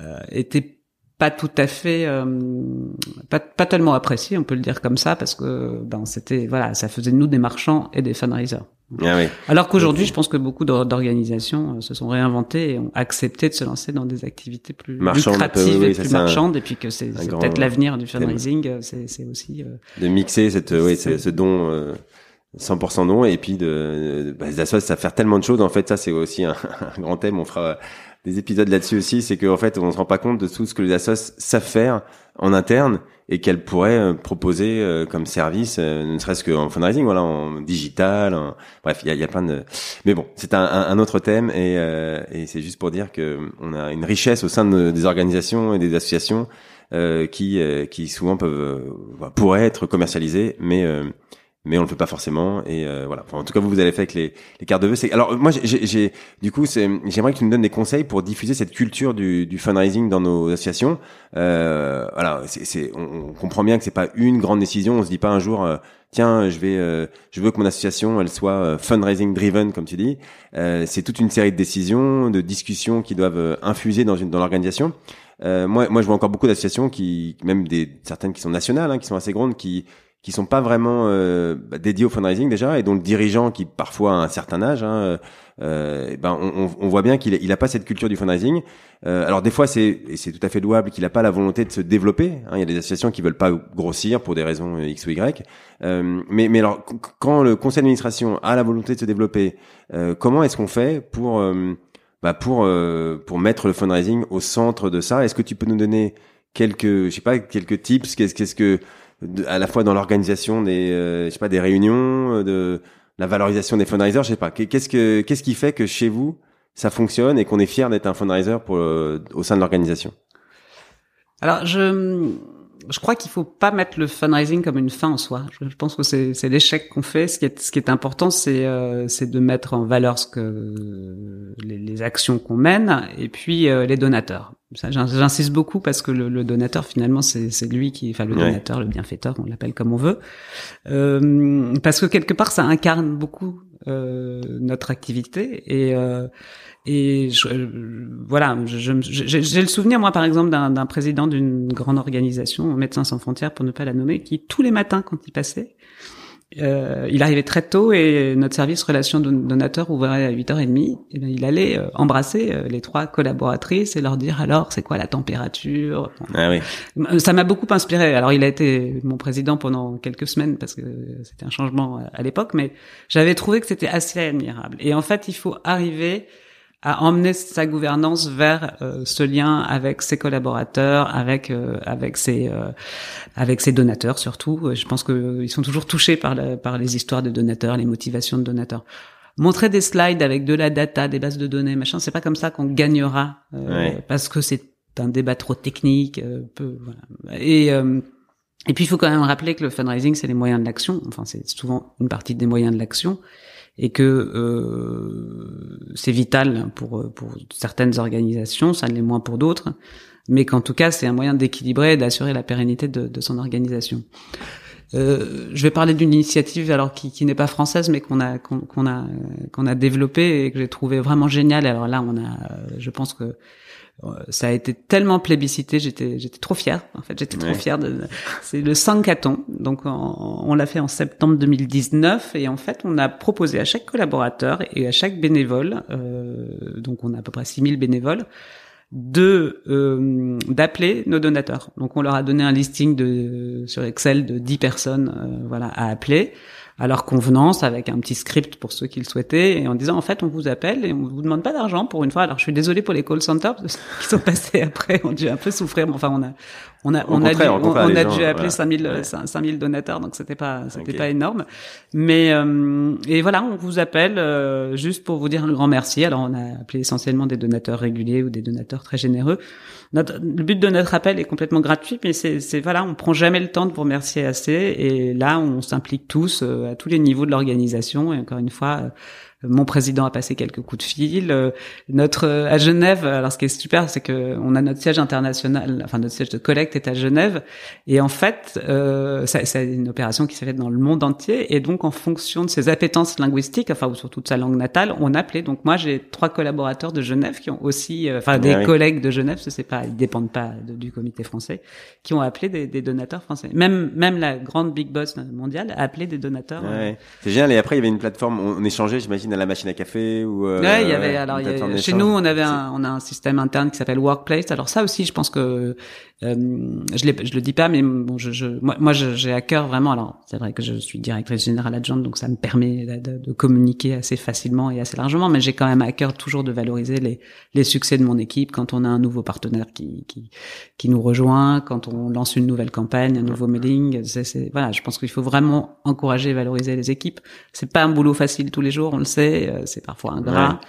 euh, était pas tout à fait euh, pas, pas tellement appréciée, on peut le dire comme ça parce que ben c'était voilà, ça faisait de nous des marchands et des fundraisers. Ah oui. Alors qu'aujourd'hui, je pense que beaucoup d'organisations euh, se sont réinventées et ont accepté de se lancer dans des activités plus lucratives et plus marchandes, et puis que c'est peut-être l'avenir du fundraising. Euh, c'est aussi euh, de mixer cette, oui, ce don. 100% don et puis de, bah, les ça faire tellement de choses en fait ça c'est aussi un, un, grand thème on fera des épisodes là-dessus aussi c'est qu'en fait on se rend pas compte de tout ce que les assos savent faire en interne et qu'elle pourrait euh, proposer euh, comme service, euh, ne serait-ce qu'en fundraising, voilà, en digital. Bref, il y a, y a, plein de. Mais bon, c'est un, un, autre thème et, et c'est juste pour dire que on a une richesse au sein de, des organisations et des associations qui qui souvent peuvent pourraient être commercialisées, mais mais on le fait pas forcément. Et euh, voilà. En tout cas vous vous avez fait avec les, les cartes de vœux. C'est alors moi j'ai du coup c'est j'aimerais que tu nous donnes des conseils pour diffuser cette culture du, du fundraising dans nos associations. Euh, voilà c'est on, on, comprend bien que c'est pas une grande décision. On se dit pas un jour euh, tiens je vais euh, je veux que mon association elle soit euh, fundraising driven comme tu dis. C'est toute une série de décisions de discussions qui doivent infuser dans une dans l'organisation. Moi moi je vois encore beaucoup d'associations qui même des certaines qui sont nationales hein, qui sont assez grandes qui qui sont pas vraiment euh, bah, dédiés au fundraising déjà et dont le dirigeant qui parfois a un certain âge hein, euh, ben on, on, voit bien qu'il il a pas cette culture du fundraising. Euh, alors des fois c'est c'est tout à fait louable qu'il a pas la volonté de se développer hein, il y a des associations qui veulent pas grossir pour des raisons euh, x ou y. Euh, mais mais alors quand le conseil d'administration a la volonté de se développer euh, comment est-ce qu'on fait pour bah pour pour mettre le fundraising au centre de ça? Est-ce que tu peux nous donner quelques je sais pas quelques tips? Qu'est-ce qu'est-ce que à la fois dans l'organisation des, euh, je sais pas, des réunions, euh, de la valorisation des fundraisers, je sais pas. Qu'est-ce que, qu'est-ce qui fait que chez vous ça fonctionne et qu'on est fier d'être un fundraiser pour euh, au sein de l'organisation? Alors je je crois qu'il faut pas mettre le fundraising comme une fin en soi. Je pense que c'est, c'est l'échec qu'on fait. Ce qui est, ce qui est important, c'est, euh, c'est de mettre en valeur ce que les, les actions qu'on mène et puis euh, les donateurs. Ça, j'insiste beaucoup parce que le, le donateur finalement c'est, c'est lui qui, enfin le donateur, le bienfaiteur, on l'appelle comme on veut, euh, parce que quelque part ça incarne beaucoup euh, notre activité et et je, voilà, j'ai le souvenir, moi, par exemple, d'un président d'une grande organisation, Médecins sans frontières, pour ne pas la nommer, qui tous les matins, quand il passait, euh, il arrivait très tôt et notre service relations donateurs ouvrait à 8h30. Et bien, il allait euh, embrasser euh, les trois collaboratrices et leur dire alors c'est quoi la température? Ah oui. Ça m'a beaucoup inspiré. Alors il a été mon président pendant quelques semaines parce que c'était un changement à l'époque, mais j'avais trouvé que c'était assez admirable. Et en fait, il faut arriver à emmener sa gouvernance vers euh, ce lien avec ses collaborateurs, avec euh, avec ses euh, avec ses donateurs surtout. Je pense qu'ils sont toujours touchés par par les histoires de donateurs, les motivations de donateurs. Montrer des slides avec de la data, des bases de données, machin, c'est pas comme ça qu'on gagnera parce que c'est un débat trop technique. peu, voilà. Et et puis il faut quand même rappeler que le fundraising c'est les moyens de l'action. Enfin c'est souvent une partie des moyens de l'action et que euh, c'est vital pour pour certaines organisations, ça ne l'est moins pour d'autres, mais qu'en tout cas c'est un moyen d'équilibrer et d'assurer la pérennité de, de son organisation. Euh, je vais parler d'une initiative alors qui, qui n'est pas française mais qu'on a qu'on a qu'on a développée et que j'ai trouvé vraiment géniale. Alors là on a, je pense que ça a été tellement plébiscité, j'étais j'étais trop fière. En fait, j'étais trop fière de. C'est le Sankaton. Donc on, l'a fait en septembre 2019 et en fait on a proposé à chaque collaborateur et à chaque bénévole, euh, donc on a à peu près 6000 bénévoles, de euh, d'appeler nos donateurs. Donc on leur a donné un listing de sur Excel de 10 personnes, euh, voilà, à appeler à leur convenance avec un petit script pour ceux qui le souhaitaient et en disant en fait on vous appelle et on vous demande pas d'argent pour une fois. Alors je suis désolée pour les call centers qui sont passés après ont dû un peu souffrir. Mais enfin on a on a on a dû, on, a dû appeler 5000 5000 donateurs donc c'était pas c'était pas énorme. Mais euh, et voilà on vous appelle euh, juste pour vous dire un grand merci. Alors on a appelé essentiellement des donateurs réguliers ou des donateurs très généreux. Notre, le but de notre appel est complètement gratuit, mais c'est voilà, on prend jamais le temps de vous remercier assez. Et là, on s'implique tous euh, à tous les niveaux de l'organisation. Et encore une fois, mon président a passé quelques coups de fil. Euh, notre euh, à Genève, alors ce qui est super, c'est que on a notre siège international, enfin notre siège de collecte est à Genève, et en fait, euh, c'est une opération qui s'est faite dans le monde entier, et donc en fonction de ses appétences linguistiques, enfin ou surtout de sa langue natale, on appelait. Donc moi, j'ai trois collaborateurs de Genève qui ont aussi, euh, enfin des collègues de Genève, ce c'est pas, ils dépendent pas du comité français, qui ont appelé des, des, donateurs français. Même même la grande big boss mondiale a appelé des donateurs. Ouais. C'est génial. Et après, il y avait une plateforme, on échangeait, j'imagine à la machine à café ou euh, ouais, il y avait alors chez nous on avait un, on a un système interne qui s'appelle Workplace. Alors ça aussi, je pense que euh, je, je le dis pas, mais bon, je, je moi, j'ai à cœur vraiment. Alors, c'est vrai que je suis directrice générale adjointe, donc ça me permet de, communiquer assez facilement et assez largement. Mais j'ai quand même à cœur toujours de valoriser les, succès de mon équipe quand on a un nouveau partenaire qui, qui, qui nous rejoint, quand on lance une nouvelle campagne, un nouveau mailing. C'est, voilà, je pense qu'il faut vraiment encourager et valoriser les équipes. C'est pas un boulot facile tous les jours, on le sait. Euh, c'est parfois ingrat.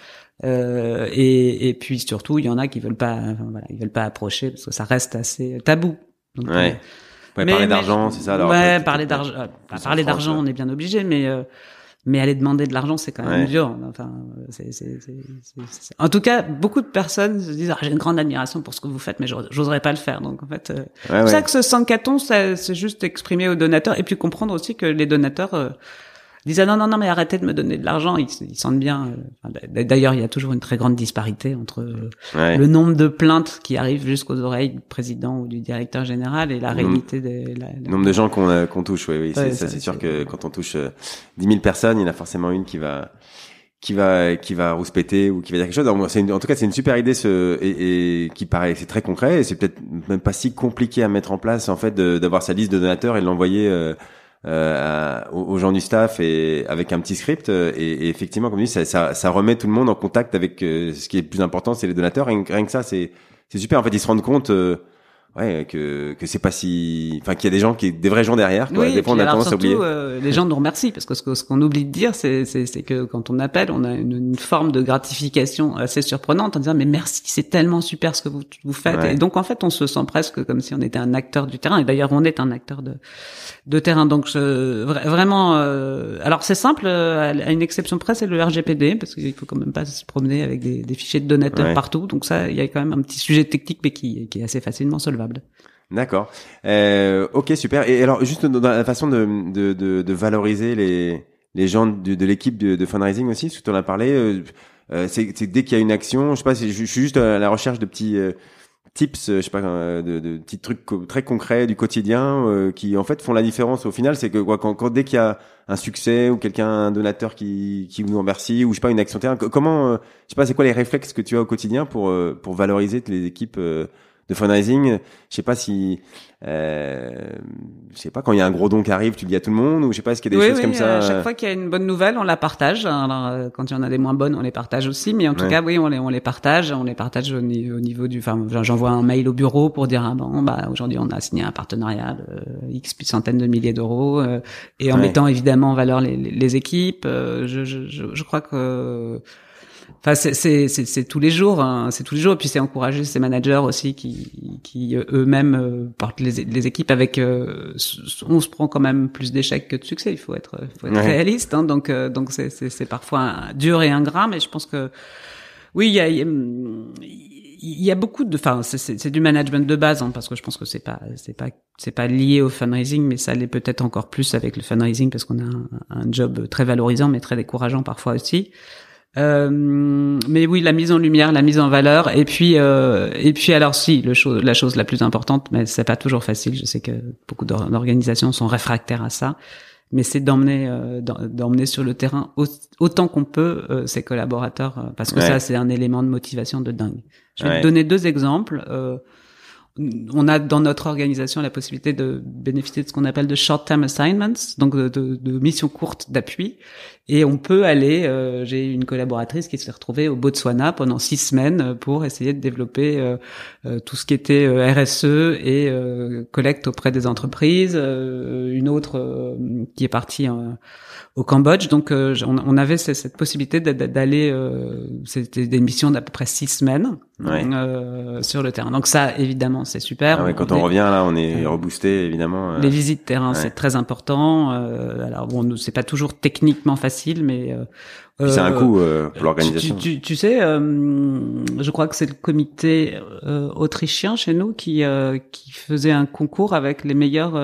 Euh, et, et, puis surtout, il y en a qui veulent pas, voilà, ils veulent pas approcher parce que ça reste assez tabou. Donc, ouais. Euh, parler d'argent, c'est ça. Alors, ouais, parler d'argent. Euh, parler d'argent, on est bien obligé, mais euh, mais aller demander de l'argent, c'est quand même dur. Enfin, c'est, c'est, c'est, en tout cas, beaucoup de personnes se disent ah, j'ai une grande admiration pour ce que vous faites, mais j'oserais pas le faire. Donc en fait, c'est pour ça que ce 104 c'est juste exprimer aux donateurs et puis comprendre aussi que les donateurs disait non non non mais arrêtez de me donner de l'argent. Ils, ils sentent bien euh, d'ailleurs il y a toujours une très grande disparité entre euh, le nombre de plaintes qui arrivent jusqu'aux oreilles du président ou du directeur général et la réalité des nombre de gens qu'on euh, qu'on touche oui, oui c'est ça c'est sûr que quand on touche 10 000 personnes il y en a forcément une qui va qui va qui va rouspéter ou qui va dire quelque chose. en tout cas, c'est une super idée ce, et, et qui paraît c'est très concret et c'est peut-être même pas si compliqué à mettre en place en fait d'avoir sa liste de donateurs et de l'envoyer euh, aux, gens du staff et avec un petit script. Euh, et, et effectivement, comme dit, ça, ça, ça, remet tout le monde en contact avec euh, ce qui est le plus important, c'est les donateurs. Rien, rien que ça, c'est c'est super. En fait, ils se rendent compte. Euh, ouais que que c'est pas si enfin qu'il y a des gens qui des vrais gens derrière quoi. Oui, des fois on a tendance à oublier. euh, les gens nous remercient parce que ce, qu'on oublie de dire c'est c'est c'est que quand on appelle on a une, une, forme de gratification assez surprenante en disant mais merci c'est tellement super ce que vous vous faites. Et donc en fait on se sent presque comme si on était un acteur du terrain. Et d'ailleurs on est un acteur de de terrain. Donc je, vraiment euh, alors c'est simple euh, à une exception près c'est le RGPD parce qu'il faut quand même pas se promener avec des, des fichiers de donateurs partout. Donc ça il y a quand même un petit sujet technique mais qui qui est assez facilement solvable D'accord. Euh, ok, super. Et alors, juste dans la façon de, valoriser les, gens de, l'équipe de, fundraising aussi, ce que tu en as parlé, euh, euh c'est dès qu'il y a une action, je sais pas, je, suis juste à la recherche de petits tips, je sais pas, de, petits trucs très concrets du quotidien qui en fait font la différence. Au final, c'est que quoi, quand, dès qu'il y a un succès ou quelqu'un, un donateur qui, qui vous remercie ou je sais pas une action terrain, comment, je sais pas, c'est quoi les réflexes que tu as au quotidien pour valoriser les équipes de fundraising. Je sais pas si, euh, je sais pas quand il y a un gros don qui arrive, tu le dis à tout le monde ou je sais pas est-ce qu'il y a des choses comme ça. À chaque fois qu'il y a une bonne nouvelle, on la partage. Alors euh, quand il y en a des moins bonnes, on les partage aussi. Mais en tout cas, oui, on les on les partage. On les partage au, niveau du. Enfin, j'envoie un mail au bureau pour dire ah bon bah aujourd'hui on a signé un partenariat de x centaines de milliers d'euros euh, et en mettant évidemment en valeur les, les, équipes. Euh, je, je, je, crois que Enfin, c'est tous les jours, hein, c'est tous les jours. Et puis c'est encourager ces managers aussi qui, qui euh, eux-mêmes euh, portent les, les, équipes avec. Euh, on se prend quand même plus d'échecs que de succès. Il faut être, faut être réaliste. Hein, donc donc c'est parfois dur et ingrat, mais je pense que oui, il y a, il y a beaucoup de, enfin, c'est du management de base, hein, parce que je pense que c'est pas, c'est pas, c'est pas lié au fundraising, mais ça l'est peut-être encore plus avec le fundraising parce qu'on a un, un, job très valorisant, mais très décourageant parfois aussi. Euh, mais oui, la mise en lumière, la mise en valeur, et puis euh, et puis alors si, le chose, la chose la plus importante, mais c'est pas toujours facile. Je sais que beaucoup d'organisations sont réfractaires à ça, mais c'est d'emmener euh, d'emmener sur le terrain autant qu'on peut euh, ses collaborateurs, euh, parce que ça c'est un élément de motivation de dingue. Je vais te donner deux exemples on a dans notre organisation la possibilité de bénéficier de ce qu'on appelle de short-term assignments, donc de, de, missions courtes d'appui. Et on peut aller, euh, j'ai une collaboratrice qui s'est retrouvée au Botswana pendant six semaines pour essayer de développer euh, euh, tout ce qui était RSE et collecte auprès des entreprises. une autre qui est partie au Cambodge. Donc on, on, avait cette possibilité d'aller, c'était des missions d'à peu près six semaines sur le terrain. Donc ça, évidemment, c'est super. Ah quand on revient là, on est reboosté évidemment. Les visites terrain, c'est très important. alors bon, c'est pas toujours techniquement facile mais euh, c'est un coût euh, pour l'organisation. Tu, tu, tu, sais, euh, je crois que c'est le comité autrichien chez nous qui qui faisait un concours avec les meilleurs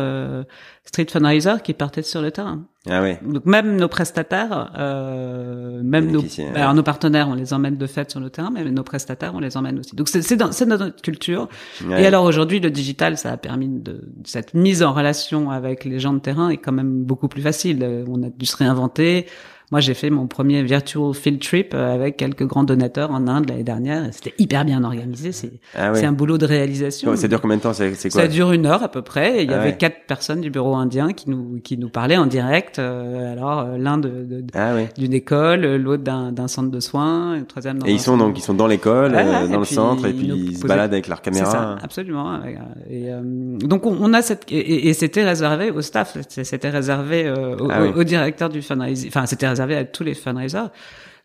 street fundraisers qui partaient sur le terrain. Ah oui. Donc même nos prestataires, même nos, alors nos partenaires, on les emmène de fait sur le terrain, mais nos prestataires, on les emmène aussi. Donc c'est dans, dans notre culture. Et alors aujourd'hui, le digital, ça a permis de cette mise en relation avec les gens de terrain est quand même beaucoup plus facile. On a dû se réinventer. Moi, j'ai fait mon premier virtual field trip euh, avec quelques grands donateurs en Inde l'année dernière. C'était hyper bien organisé. C'est ah un boulot de réalisation. ça dure combien de temps? C'est quoi? Ça dure une heure à peu près. Et il y ah avait quatre personnes du bureau indien qui nous qui nous parlaient en direct. Euh, alors euh, l'un de, ah d'une école, l'autre d'un centre de soins, le troisième. Dans et ils sont donc ils sont dans l'école, dans le centre, et puis ils, se baladent avec leur caméra. Ça, absolument. Et, donc on, a cette et, et c'était réservé au staff. C'était réservé au, au, directeur du fundraising. Enfin, c'était réservé à tous les fundraisers.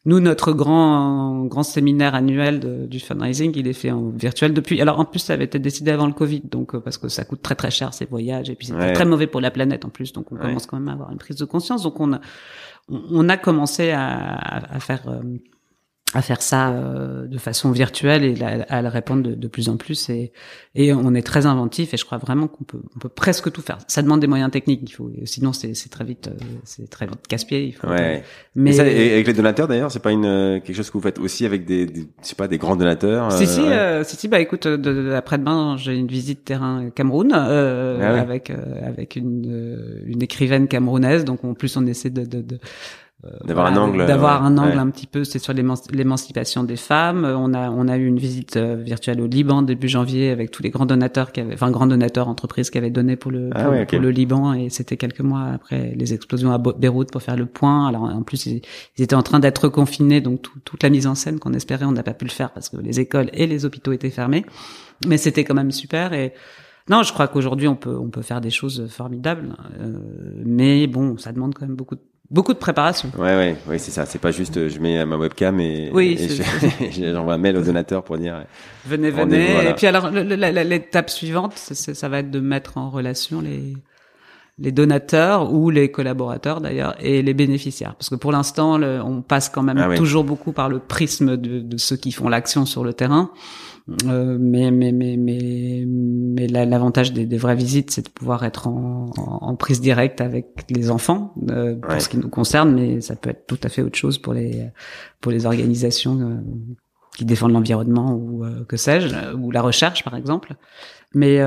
Nous, notre grand grand séminaire annuel du fundraising, il est fait en virtuel depuis. Alors en plus, ça avait été décidé avant le Covid, donc euh, parce que ça coûte très très cher ces voyages et puis c'est très mauvais pour la planète en plus. Donc on commence quand même à avoir une prise de conscience. Donc on a on a commencé à, à faire euh, à faire ça euh, de façon virtuelle et à, le répondre de, de, plus en plus. Et, et on est très inventif et je crois vraiment qu'on peut on peut presque tout faire. Ça demande des moyens techniques il faut sinon c'est c'est très vite euh, c'est très vite casse-pied il faut ouais. mais ça, et avec les donateurs d'ailleurs c'est pas une euh, quelque chose que vous faites aussi avec des, des je sais pas des grands donateurs si si, si si bah écoute après-demain j'ai une visite terrain Cameroun ah avec avec une une écrivaine camerounaise. Donc en plus on essaie de, de, euh, d'avoir un angle d'avoir un angle un petit peu c'est sur l'émancipation des femmes. On a on a eu une visite euh, virtuelle au Liban début janvier avec tous les grands donateurs qui avaient enfin grands donateurs entreprises qui avaient donné pour le ah pour, le Liban et c'était quelques mois après les explosions à Beyrouth pour faire le point. Alors en plus ils, étaient en train d'être confinés donc toute la mise en scène qu'on espérait on n'a pas pu le faire parce que les écoles et les hôpitaux étaient fermés. Mais c'était quand même super et non, je crois qu'aujourd'hui on peut on peut faire des choses formidables, euh, mais bon, ça demande quand même beaucoup de beaucoup de préparation. Ouais, ouais, ouais, c'est ça. C'est pas juste, euh, je mets ma webcam et, oui, j'envoie un mail au donateur pour dire. Venez, venez. Et puis alors, l'étape suivante, ça va être de mettre en relation les les donateurs ou les collaborateurs d'ailleurs et les bénéficiaires parce que pour l'instant on passe quand même ah toujours beaucoup par le prisme de, de ceux qui font l'action sur le terrain euh, mais mais mais mais mais l'avantage des, des, vraies visites, c'est de pouvoir être en, en, prise directe avec les enfants euh, pour ce qui nous concerne, mais ça peut être tout à fait autre chose pour les pour les organisations euh, qui défendent l'environnement ou euh, que sais-je, ou la recherche par exemple. Mais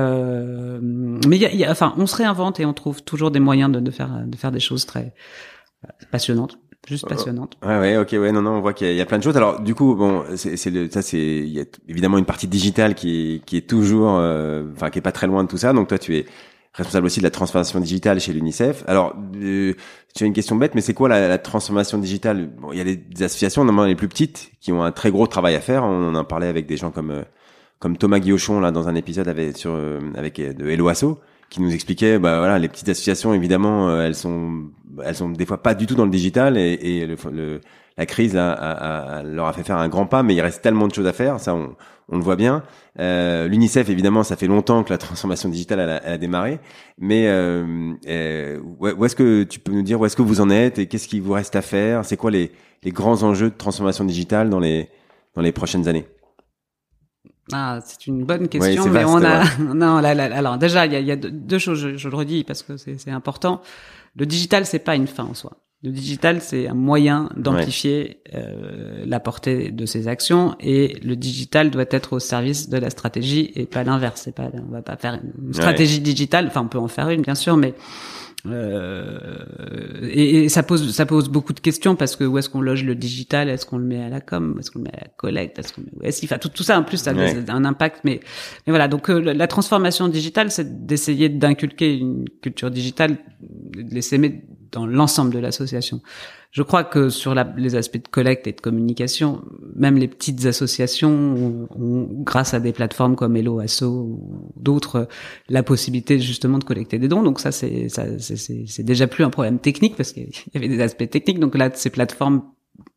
mais il y a, enfin, on se réinvente et on trouve toujours des moyens de, de faire de faire des choses très passionnantes. Juste passionnante. Ouais, ouais, ok, ouais, non, non, on voit qu'il y, a plein de choses. Alors, du coup, bon, c'est, c'est ça, c'est, il y a évidemment une partie digitale qui, qui est toujours, enfin, qui est pas très loin de tout ça. Donc, toi, tu es responsable aussi de la transformation digitale chez l'UNICEF. Alors, euh, tu as une question bête, mais c'est quoi la, la, transformation digitale? Bon, il y a des, associations, normalement les plus petites, qui ont un très gros travail à faire. On en a parlé avec des gens comme euh, comme Thomas Guillochon là dans un épisode avec sur euh, avec de Hello Asso, qui nous expliquait, bah voilà, les petites associations évidemment, elles sont elles sont des fois pas du tout dans le digital et, et le, le la crise a, a, leur a fait faire un grand pas, mais il reste tellement de choses à faire. Ça, on, on le voit bien. Euh, L'UNICEF, évidemment, ça fait longtemps que la transformation digitale elle a, elle a démarré. Mais euh, euh, où est-ce que tu peux nous dire où est-ce que vous en êtes et qu'est-ce qui vous reste à faire? C'est quoi les, les grands enjeux de transformation digitale dans les dans les prochaines années? Ah, c'est une bonne question, mais on a non. Là, là, alors déjà, il y a, y a, deux choses. Je, je, le redis parce que c'est important. Le digital, c'est pas une fin en soi. Le digital, c'est un moyen d'amplifier euh, la portée de ces actions et le digital doit être au service de la stratégie et pas l'inverse. C'est pas, on va pas faire une stratégie digitale. Enfin, on peut en faire une, bien sûr, mais euh, et, et, ça pose ça pose beaucoup de questions parce que où est-ce qu'on loge le digital? Est-ce qu'on le met à la com? Est-ce qu'on le met à la collecte? Est-ce qu'on est enfin tout, tout ça en plus ça a un impact mais mais voilà. Donc euh, la transformation digitale c'est d'essayer d'inculquer une culture digitale les s'aimer dans l'ensemble de l'association. Je crois que sur la, les aspects de collecte et de communication, même les petites associations ont, grâce à des plateformes comme Hello Asso ou d'autres, la possibilité justement de collecter des dons. Donc ça, c'est c'est déjà plus un problème technique parce qu'il y avait des aspects techniques. Donc là, ces plateformes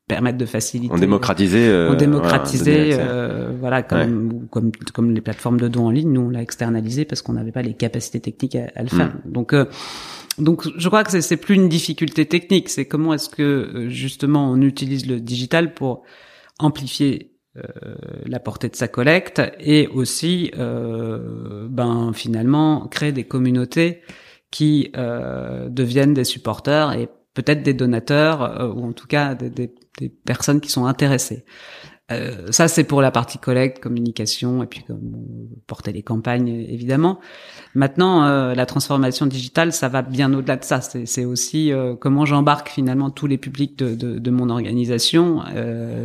permettent de faciliter. On démocratisait. Euh, on démocratisait, euh, voilà, comme, comme comme les plateformes de dons en ligne. Nous, on l'a externalisé parce qu'on n'avait pas les capacités techniques à, le faire. Mm. Donc euh, donc je crois que c'est plus une difficulté technique, c'est comment est-ce que euh, justement on utilise le digital pour amplifier euh, la portée de sa collecte et aussi euh, ben finalement créer des communautés qui euh, deviennent des supporters et peut-être des donateurs ou en tout cas des, des, des personnes qui sont intéressées. Euh, ça, c'est pour la partie collecte, communication, et puis comme porter les campagnes, évidemment. Maintenant, euh, la transformation digitale, ça va bien au-delà de ça. C'est aussi euh, comment j'embarque finalement tous les publics de, de, de mon organisation,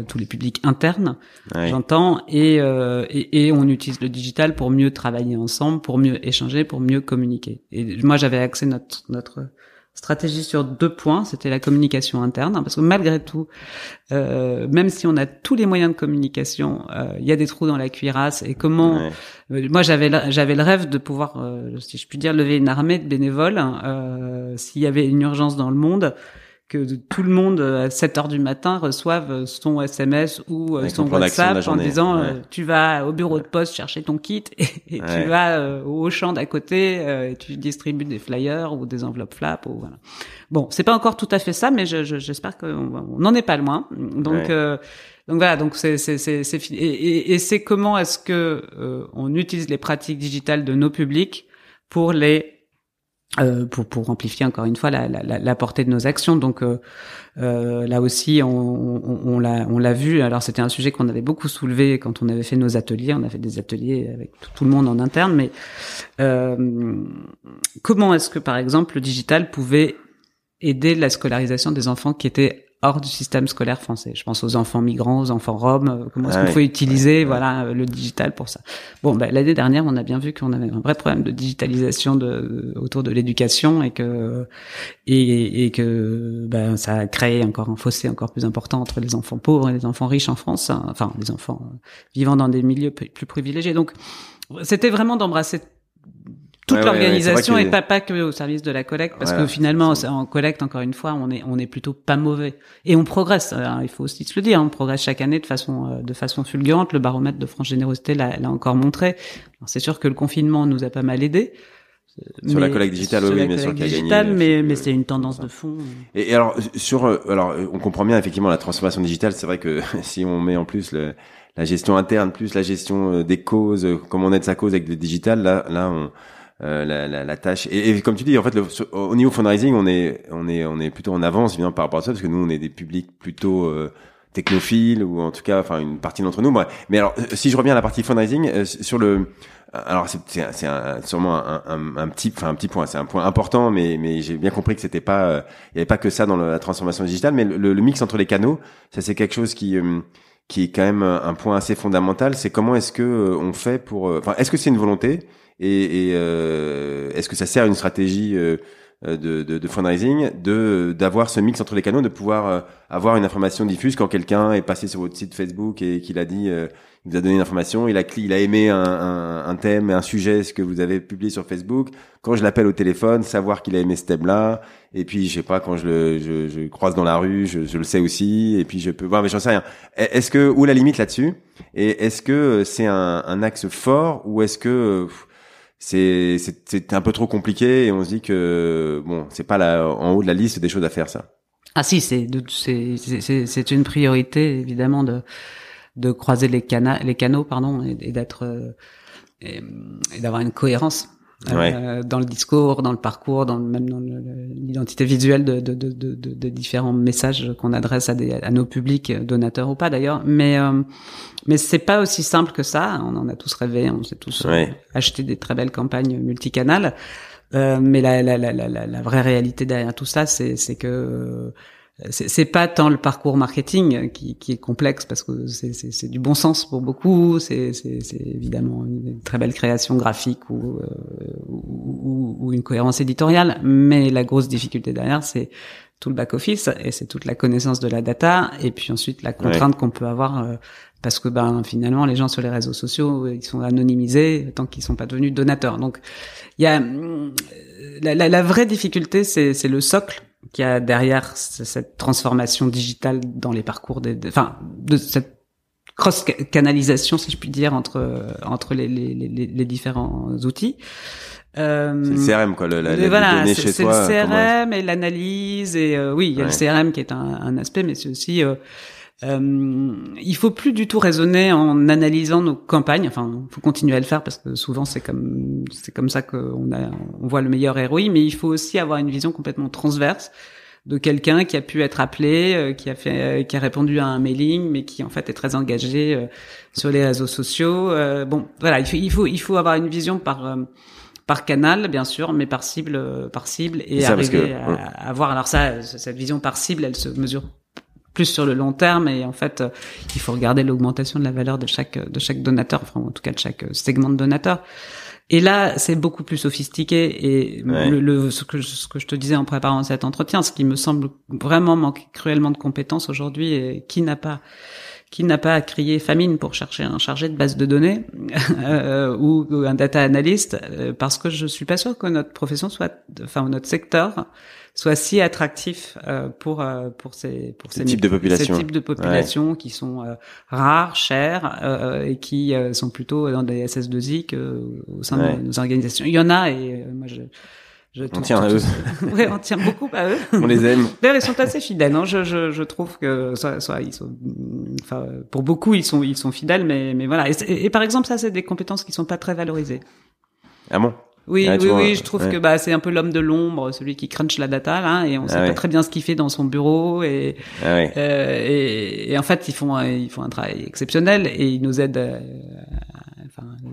tous les publics internes, j'entends, et, et, et, on utilise le digital pour mieux travailler ensemble, pour mieux échanger, pour mieux communiquer. Et moi, j'avais accès notre notre stratégie sur deux points, c'était la communication interne, hein, parce que malgré tout, euh, même si on a tous les moyens de communication, euh, il y a des trous dans la cuirasse. Et comment euh, Moi, j'avais j'avais le rêve de pouvoir, si je puis dire, lever une armée de bénévoles hein, s'il y avait une urgence dans le monde que tout le monde à 7 heures du matin reçoive son SMS ou euh, son WhatsApp en disant euh, tu vas au bureau de poste chercher ton kit et, tu vas euh, au champ d'à côté et tu distribues des flyers ou des enveloppes flap ou voilà. Bon, c'est pas encore tout à fait ça, mais j'espère je, qu'on n'en est pas loin. Donc donc voilà, donc c'est c'est c'est et, et, et c'est comment est-ce que on utilise les pratiques digitales de nos publics pour les euh, pour, pour amplifier encore une fois la, la, la portée de nos actions. Donc euh, euh, là aussi, on, on, on l'a vu. Alors c'était un sujet qu'on avait beaucoup soulevé quand on avait fait nos ateliers. On a fait des ateliers avec tout, le monde en interne. Mais euh, comment est-ce que par exemple le digital pouvait aider la scolarisation des enfants qui étaient hors du système scolaire français. Je pense aux enfants migrants, aux enfants roms. Euh, comment est-ce ah qu'on faut utiliser, voilà, le digital pour ça. Bon, ben, l'année dernière, on a bien vu qu'on avait un vrai problème de digitalisation de, autour de l'éducation et que et, et que ben, ça a créé encore un fossé encore plus important entre les enfants pauvres et les enfants riches en France. Hein. enfin, les enfants vivant dans des milieux plus privilégiés. Donc, c'était vraiment d'embrasser toute l'organisation et pas, pas que au service de la collecte parce que finalement en collecte encore une fois on est on est plutôt pas mauvais et on progresse hein, il faut aussi se le dire on progresse chaque année de façon euh, de façon fulgurante le baromètre de France Générosité l'a encore montré c'est sûr que le confinement nous a pas mal aidé sur la collecte digitale, oui, bien sûr, qui a gagné. mais, mais c'est une tendance de fond. Et, et, alors, sur, euh, alors, on comprend bien effectivement la transformation digitale. C'est vrai que si on met en plus le, la gestion interne, plus la gestion euh, des causes, comment on aide sa cause avec le digital, là, là, on, euh, la, la, la, tâche. Et, et, comme tu dis, en fait, au niveau fundraising, on est, on est, on est plutôt en avance évidemment par rapport à ça, parce que nous, on est des publics plutôt euh, technophile ou en tout cas, enfin une partie d'entre nous. Mais alors, si je reviens à la partie fundraising, sur le alors c'est c'est sûrement un, un, un, petit enfin un petit point c'est un point important mais mais j'ai bien compris que c'était pas il y avait pas que ça dans la transformation digitale mais le, le mix entre les canaux ça c'est quelque chose qui qui est quand même un point assez fondamental c'est comment est-ce que on fait pour enfin est-ce que c'est une volonté et, et euh, est-ce que ça sert à une stratégie euh, de, de, de, fundraising de d'avoir ce mix entre les canaux, de pouvoir euh, avoir une information diffuse quand quelqu'un est passé sur votre site Facebook et qu'il a dit, il vous a donné une information, il a il a aimé un, un, un thème, un sujet, ce que vous avez publié sur Facebook. Quand je l'appelle au téléphone, savoir qu'il a aimé ce thème-là. Et puis je sais pas quand je le je, je croise dans la rue, je, je, le sais aussi. Et puis je peux voir, mais j'en sais rien. Est-ce que où la limite là-dessus? Et est-ce que c'est un, un axe fort ou est-ce que c'est c'est un peu trop compliqué et on se dit que bon c'est pas là en haut de la liste des choses à faire ça. Ah si c'est c'est c'est une priorité évidemment de de croiser les canaux les canaux pardon et, d'être euh, et, d'avoir une cohérence euh, dans le discours, dans le parcours, dans même dans l'identité visuelle de, de, de, de, de différents messages qu'on adresse à, des, à nos publics, donateurs ou pas d'ailleurs. Mais euh, mais c'est pas aussi simple que ça. On en a tous rêvé, on s'est tous euh, acheté des très belles campagnes multicanales. Euh, mais la, la, la, la, la vraie réalité derrière tout ça, c'est que euh, c'est pas tant le parcours marketing qui, qui est complexe parce que c'est du bon sens pour beaucoup, c'est évidemment une très belle création graphique ou, ou, ou, une cohérence éditoriale, mais la grosse difficulté derrière, c'est tout le back office et c'est toute la connaissance de la data et puis ensuite la contrainte qu'on peut avoir parce que ben finalement les gens sur les réseaux sociaux ils sont anonymisés tant qu'ils sont pas devenus donateurs. Donc il y a la, la, la vraie difficulté c'est le socle qui a derrière cette transformation digitale dans les parcours des, enfin de cette cross canalisation si je puis dire entre entre les les, les, les différents outils. Euh, c'est le CRM quoi, le, la, voilà, c'est le CRM et l'analyse et euh, oui, il y a le CRM qui est un, un aspect, mais c'est aussi euh, euh, il faut plus du tout raisonner en analysant nos campagnes. Enfin, faut continuer à le faire parce que souvent c'est comme c'est comme ça qu'on a on voit le meilleur ROI. Mais il faut aussi avoir une vision complètement transverse de quelqu'un qui a pu être appelé, euh, qui a fait, euh, qui a répondu à un mailing, mais qui en fait est très engagé euh, sur les réseaux sociaux. bon, voilà, il faut il faut il faut avoir une vision par par canal bien sûr mais par cible par cible et arriver à, avoir alors ça cette vision par cible elle se mesure plus sur le long terme et en fait euh, il faut regarder l'augmentation de la valeur de chaque de chaque donateur enfin en tout cas de chaque segment de donateur. Et là c'est beaucoup plus sophistiqué et le, ce que ce que je te disais en préparant cet entretien ce qui me semble vraiment manquer cruellement de compétences aujourd'hui et qui n'a pas qui n'a pas à crier famine pour chercher un chargé de base de données euh, ou, un data analyst euh, parce que je suis pas sûr que notre profession soit enfin notre secteur soit si attractif euh, pour euh, pour ces pour ces, types de populations, ces types de populations qui sont euh, rares, chères et qui sont plutôt dans des SS2I que au sein de nos organisations. Il y en a et moi je je on tient à eux. ouais, on tient beaucoup à eux. on les aime. D'ailleurs, ils sont assez fidèles. Hein. Je, je, je trouve que soit, soit ils sont, enfin, pour beaucoup, ils sont, ils sont fidèles, mais, mais voilà. Et, et par exemple, ça, c'est des compétences qui sont pas très valorisées. Ah bon? Oui, oui, oui, je trouve que bah c'est un peu l'homme de l'ombre, celui qui crunch la data là, et on sait ah pas très bien ce qu'il fait dans son bureau et, ah euh, et, et en fait ils font ils font un travail exceptionnel et ils nous aident euh,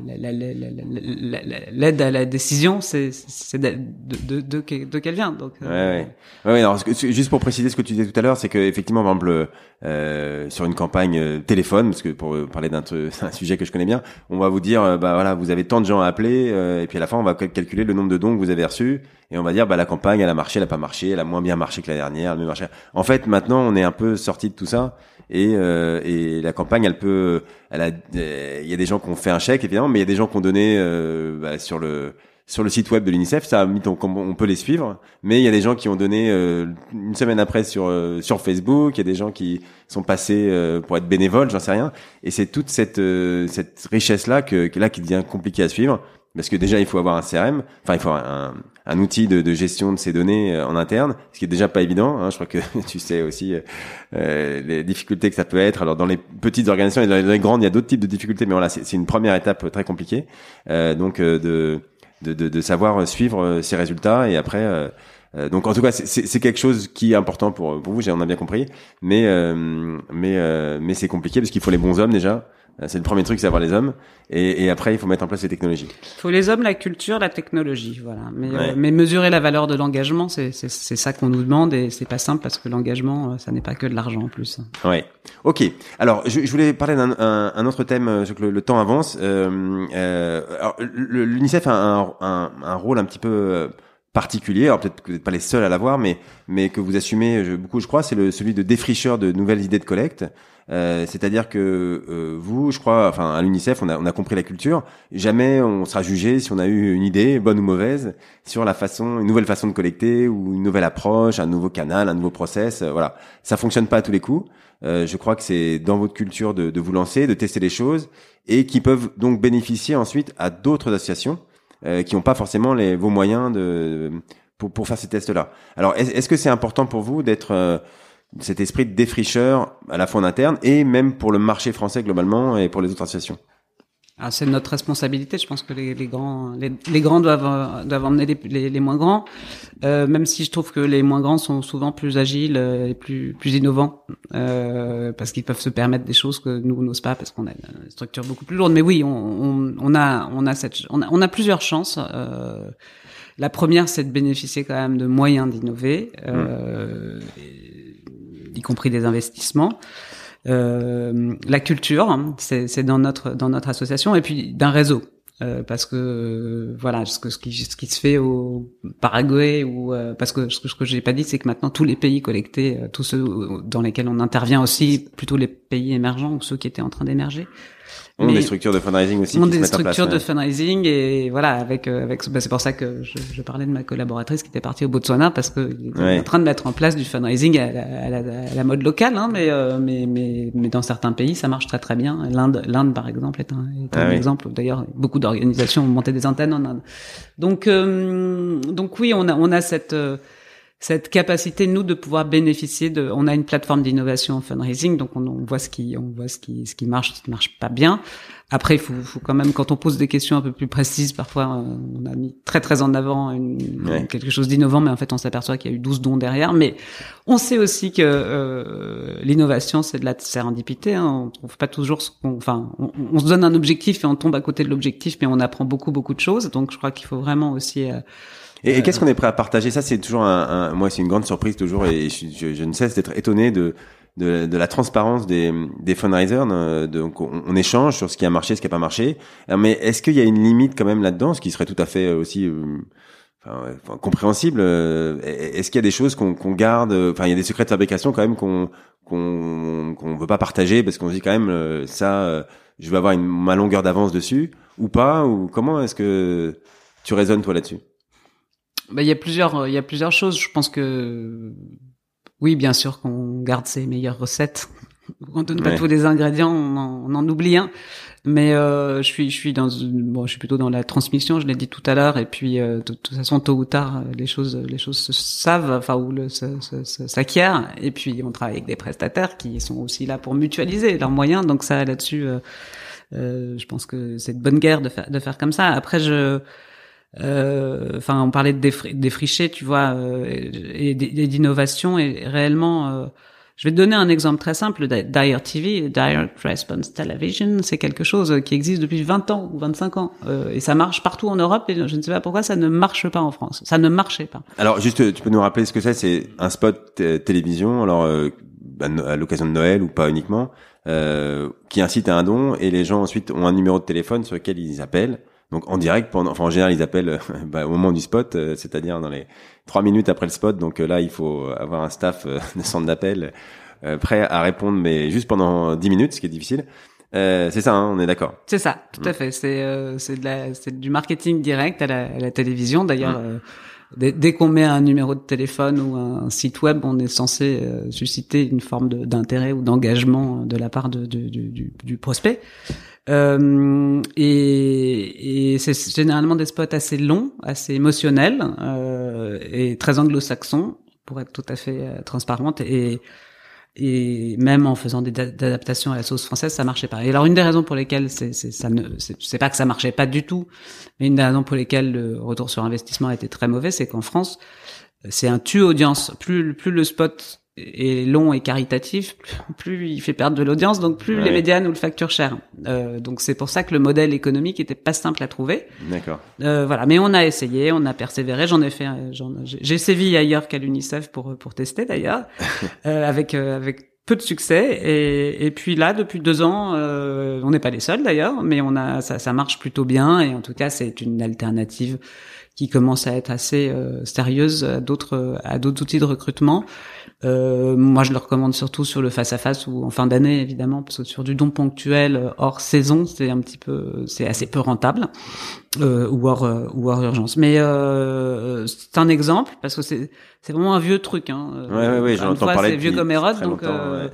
l'aide à la décision, c'est de, de, de, de qu'elle vient. Donc, euh... ouais, ouais. ouais juste pour préciser ce que tu disais tout à l'heure, c'est que effectivement, par exemple, euh, sur une campagne euh, téléphone, parce que pour parler d'un un sujet que je connais bien, on va vous dire, euh, bah voilà, vous avez tant de gens à appeler, euh, et puis à la fin, on va calculer le nombre de dons que vous avez reçus, et on va dire, bah la campagne, elle a marché, elle a pas marché, elle a moins bien marché que la dernière, elle a marché. En fait, maintenant, on est un peu sorti de tout ça et, euh, et la campagne elle peut elle a il y a des gens qui ont fait un chèque évidemment mais il y a des gens qui ont donné euh, bah, sur le sur le site web de l'UNICEF, ça on, on peut les suivre, mais il y a des gens qui ont donné euh, une semaine après sur euh, sur Facebook, il y a des gens qui sont passés euh, pour être bénévoles, j'en sais rien, et c'est toute cette cette richesse là que, là qui devient compliqué à suivre parce que déjà il faut avoir un CRM, enfin il faut un, un outil de, de, gestion de ces données euh, en interne, ce qui est déjà pas évident. Hein, je crois que tu sais aussi euh, euh, les difficultés que ça peut être. Alors dans les petites organisations et dans les grandes, il y a d'autres types de difficultés, mais voilà, c'est une première étape très compliquée. Euh, donc de, de, de, savoir suivre ces résultats et après Euh, donc en tout cas, c'est quelque chose qui est important pour, pour vous, on a bien compris. Mais euh, mais euh, mais c'est compliqué parce qu'il faut les bons hommes déjà. C'est le premier truc, c'est avoir les hommes. Et, et, après, il faut mettre en place les technologies. Il faut les hommes, la culture, la technologie, voilà. Mais, mais mesurer la valeur de l'engagement, c'est ça qu'on nous demande et c'est pas simple parce que l'engagement, ça n'est pas que de l'argent en plus. Ouais. Ok. Alors, je, je voulais parler d'un un, un, autre thème, je que le, le temps avance. Euh, L'UNICEF a un, un, un, rôle un petit peu particulier, alors peut-être que vous n'êtes pas les seuls à l'avoir, mais mais que vous assumez beaucoup, je crois, c'est celui de défricheur de nouvelles idées de collecte. Euh, C'est-à-dire que euh, vous, je crois, enfin à l'UNICEF, on a, on a compris la culture. Jamais on sera jugé si on a eu une idée, bonne ou mauvaise, sur la façon, une nouvelle façon de collecter ou une nouvelle approche, un nouveau canal, un nouveau process. Euh, voilà, ça fonctionne pas à tous les coups. Euh, je crois que c'est dans votre culture de, de vous lancer, de tester les choses et qui peuvent donc bénéficier ensuite à d'autres associations qui n'ont pas forcément les, vos moyens de, pour, pour faire ces tests-là. Alors, est-ce que c'est important pour vous d'être cet esprit de défricheur à la fois en interne et même pour le marché français globalement et pour les autres associations ah, c'est notre responsabilité. Je pense que les, les grands, les, les, grands doivent doivent emmener les, les, moins grands. Euh, même si je trouve que les moins grands sont souvent plus agiles et plus plus innovants euh, parce qu'ils peuvent se permettre des choses que nous n'osons pas parce qu'on a une structure beaucoup plus lourde. Mais oui, on, on, on a on a cette on a, on a plusieurs chances. Euh, la première, c'est de bénéficier quand même de moyens d'innover, euh, mmh. Y compris des investissements. Euh, la culture, hein, c'est dans notre dans notre association, et puis d'un réseau. Euh, parce que voilà ce, que, ce, qui, ce qui se fait au Paraguay ou euh, parce que ce que, ce que j'ai pas dit c'est que maintenant tous les pays collectés tous ceux dans lesquels on intervient aussi plutôt les pays émergents ou ceux qui étaient en train d'émerger on a des structures de fundraising aussi. On des structures de fundraising et voilà avec euh, avec bah, c'est pour ça que je, je, parlais de ma collaboratrice qui était partie au Botswana parce que est en train de mettre en place du fundraising à la, à la, à la mode locale, hein, mais, euh, mais mais mais dans certains pays ça marche très très bien. L'Inde l'Inde par exemple est un, est un ah exemple. D'ailleurs beaucoup d'organisations ont monté des antennes en Inde. Donc euh, donc oui on a on a cette cette capacité nous de pouvoir bénéficier de on a une plateforme d'innovation en fundraising donc on, on, voit ce qui on voit ce qui ce qui marche ce qui marche pas bien. Après il faut, faut quand même quand on pose des questions un peu plus précises parfois on a mis très très en avant une, quelque chose d'innovant mais en fait on s'aperçoit qu'il y a eu 12 dons derrière. Mais on sait aussi que euh, l'innovation c'est de la sérendipité hein, on trouve pas toujours ce qu'on enfin on, on, se donne un objectif et on tombe à côté de l'objectif mais on apprend beaucoup beaucoup de choses. Donc je crois qu'il faut vraiment aussi euh, et, qu'est-ce qu'on est prêt à partager? Ça, c'est toujours un, un moi, c'est une grande surprise toujours, et je, je, ne cesse d'être étonné de, de, de, la transparence des, des fundraisers. Euh, donc, on, on, échange sur ce qui a marché, ce qui a pas marché. Mais est-ce qu'il y a une limite quand même là-dedans, ce qui serait tout à fait aussi euh, enfin, compréhensible. Euh, Est-ce qu'il y a des choses qu'on garde? Enfin, il y a des secrets de fabrication quand même qu'on qu'on qu'on veut pas partager parce qu'on se dit quand même ça, je vais avoir une, ma longueur d'avance dessus ou pas? Ou comment est-ce que tu raisonnes toi là-dessus? Bah, il y a plusieurs, il y a plusieurs choses. Je pense que oui, bien sûr qu'on garde ses meilleures recettes. On donne pas tous les ingrédients, on en, on en oublie un. Mais euh, je suis, je suis dans, bon, je suis plutôt dans la transmission. Je l'ai dit tout à l'heure. Et puis, euh, de, toute façon, tôt ou tard, les choses, les choses se savent, enfin, ou le s'acquièrent. Et puis, on travaille avec des prestataires qui sont aussi là pour mutualiser leurs moyens. Donc ça, là-dessus, euh, euh je pense que c'est de bonne guerre de faire, de faire comme ça. Après, je euh, enfin, on parlait de défricher, tu vois, euh, et, d'innovation. Et réellement, euh, je vais te donner un exemple très simple. Dire TV, Direct Response Television, c'est quelque chose qui existe depuis 20 ans ou 25 ans. et ça marche partout en Europe. Et je ne sais pas pourquoi ça ne marche pas en France. Ça ne marchait pas. Alors, juste, tu peux nous rappeler ce que c'est? C'est un spot télévision, alors à l'occasion de Noël ou pas uniquement, qui incite à un don. Et les gens ensuite ont un numéro de téléphone sur lequel ils appellent donc en direct, pendant, enfin en général ils appellent bah, au moment du spot, euh, c'est-à-dire dans les trois minutes après le spot. Donc euh, là il faut avoir un staff euh, de centre d'appel prêt à répondre, mais juste pendant dix minutes, ce qui est difficile. c'est ça, hein, on est d'accord. C'est ça, tout à mm. fait. C'est c'est du marketing direct à la, à la télévision. D'ailleurs, mm. Dès, dès qu'on met un numéro de téléphone ou un site web, on est censé susciter une forme d'intérêt ou d'engagement de la part du, prospect. Euh, et, et c'est généralement des spots assez longs, assez émotionnels euh, et très anglo-saxons, pour être tout à fait euh, transparente. Et, et même en faisant des adaptations à la sauce française, ça marchait pas. Et alors une des raisons pour lesquelles c'est ça ne c'est pas que ça marchait pas du tout, mais une des raisons pour lesquelles le retour sur investissement était très mauvais, c'est qu'en France c'est un tu audience. Plus plus le spot est long et caritatif, plus il fait perdre de l'audience, donc plus les médias nous le facturent cher. Euh, donc c'est pour ça que le modèle économique était pas simple à trouver. D'accord. Euh, voilà, mais on a essayé, on a persévéré. J'en ai fait, j'ai sévi ailleurs qu'à l'UNICEF pour pour tester d'ailleurs, euh, avec euh, avec peu de succès. Et, et puis là, depuis deux ans, euh, on n'est pas les seuls d'ailleurs, mais on a ça, ça marche plutôt bien. Et en tout cas, c'est une alternative qui commence à être assez euh, sérieuse à d'autres à d'autres outils de recrutement. Euh, moi, je le recommande surtout sur le face à face ou en fin d'année, évidemment, parce que sur du don ponctuel euh, hors saison, c'est un petit peu, c'est assez peu rentable, euh, ou hors euh, ou hors urgence. Mais euh, c'est un exemple parce que c'est c'est vraiment un vieux truc. Hein. Ouais, ouais, ouais j'en entends parler. C'est vieux comme Hérode, donc. Ouais.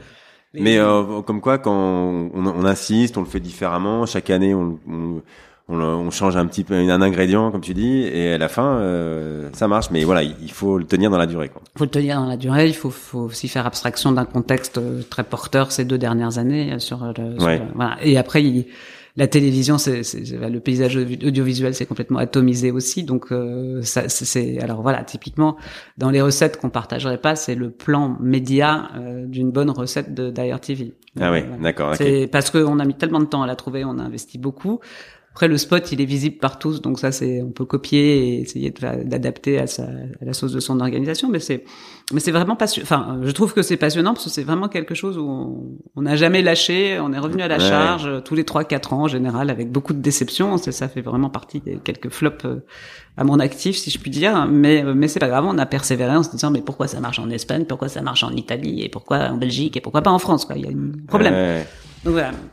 Mais comme quoi, quand on, on, insiste, on le fait différemment. Chaque année, on, on on, on, change un petit peu un ingrédient comme tu dis et à la fin euh, ça marche mais voilà il faut le tenir dans la durée quoi. Il faut le tenir dans la durée il faut, faut aussi faire abstraction d'un contexte euh, très porteur ces deux dernières années euh, sur, le, sur voilà et après il, la télévision c'est le paysage audiovisuel c'est complètement atomisé aussi donc euh, ça c'est alors voilà typiquement dans les recettes qu'on partagerait pas c'est le plan média d'une bonne recette de d'IRTV. Ah oui, d'accord. C'est parce qu'on a mis tellement de temps à la trouver, on a investi beaucoup. Après, le spot, il est visible par tous, donc ça, c'est, on peut copier et essayer d'adapter à, sa, à la sauce de son organisation, mais c'est, mais c'est vraiment passionnant. Enfin, je trouve que c'est passionnant parce que c'est vraiment quelque chose où on n'a jamais lâché, on est revenu à la charge tous les trois, quatre ans en général, avec beaucoup de déceptions. Ça fait vraiment partie des quelques flops euh, à mon actif, si je puis dire. Mais, mais c'est pas grave, on a persévéré en se disant, mais pourquoi ça marche en Espagne, pourquoi ça marche en Italie, et pourquoi en Belgique, et pourquoi pas en France, quoi. Il y a un problème.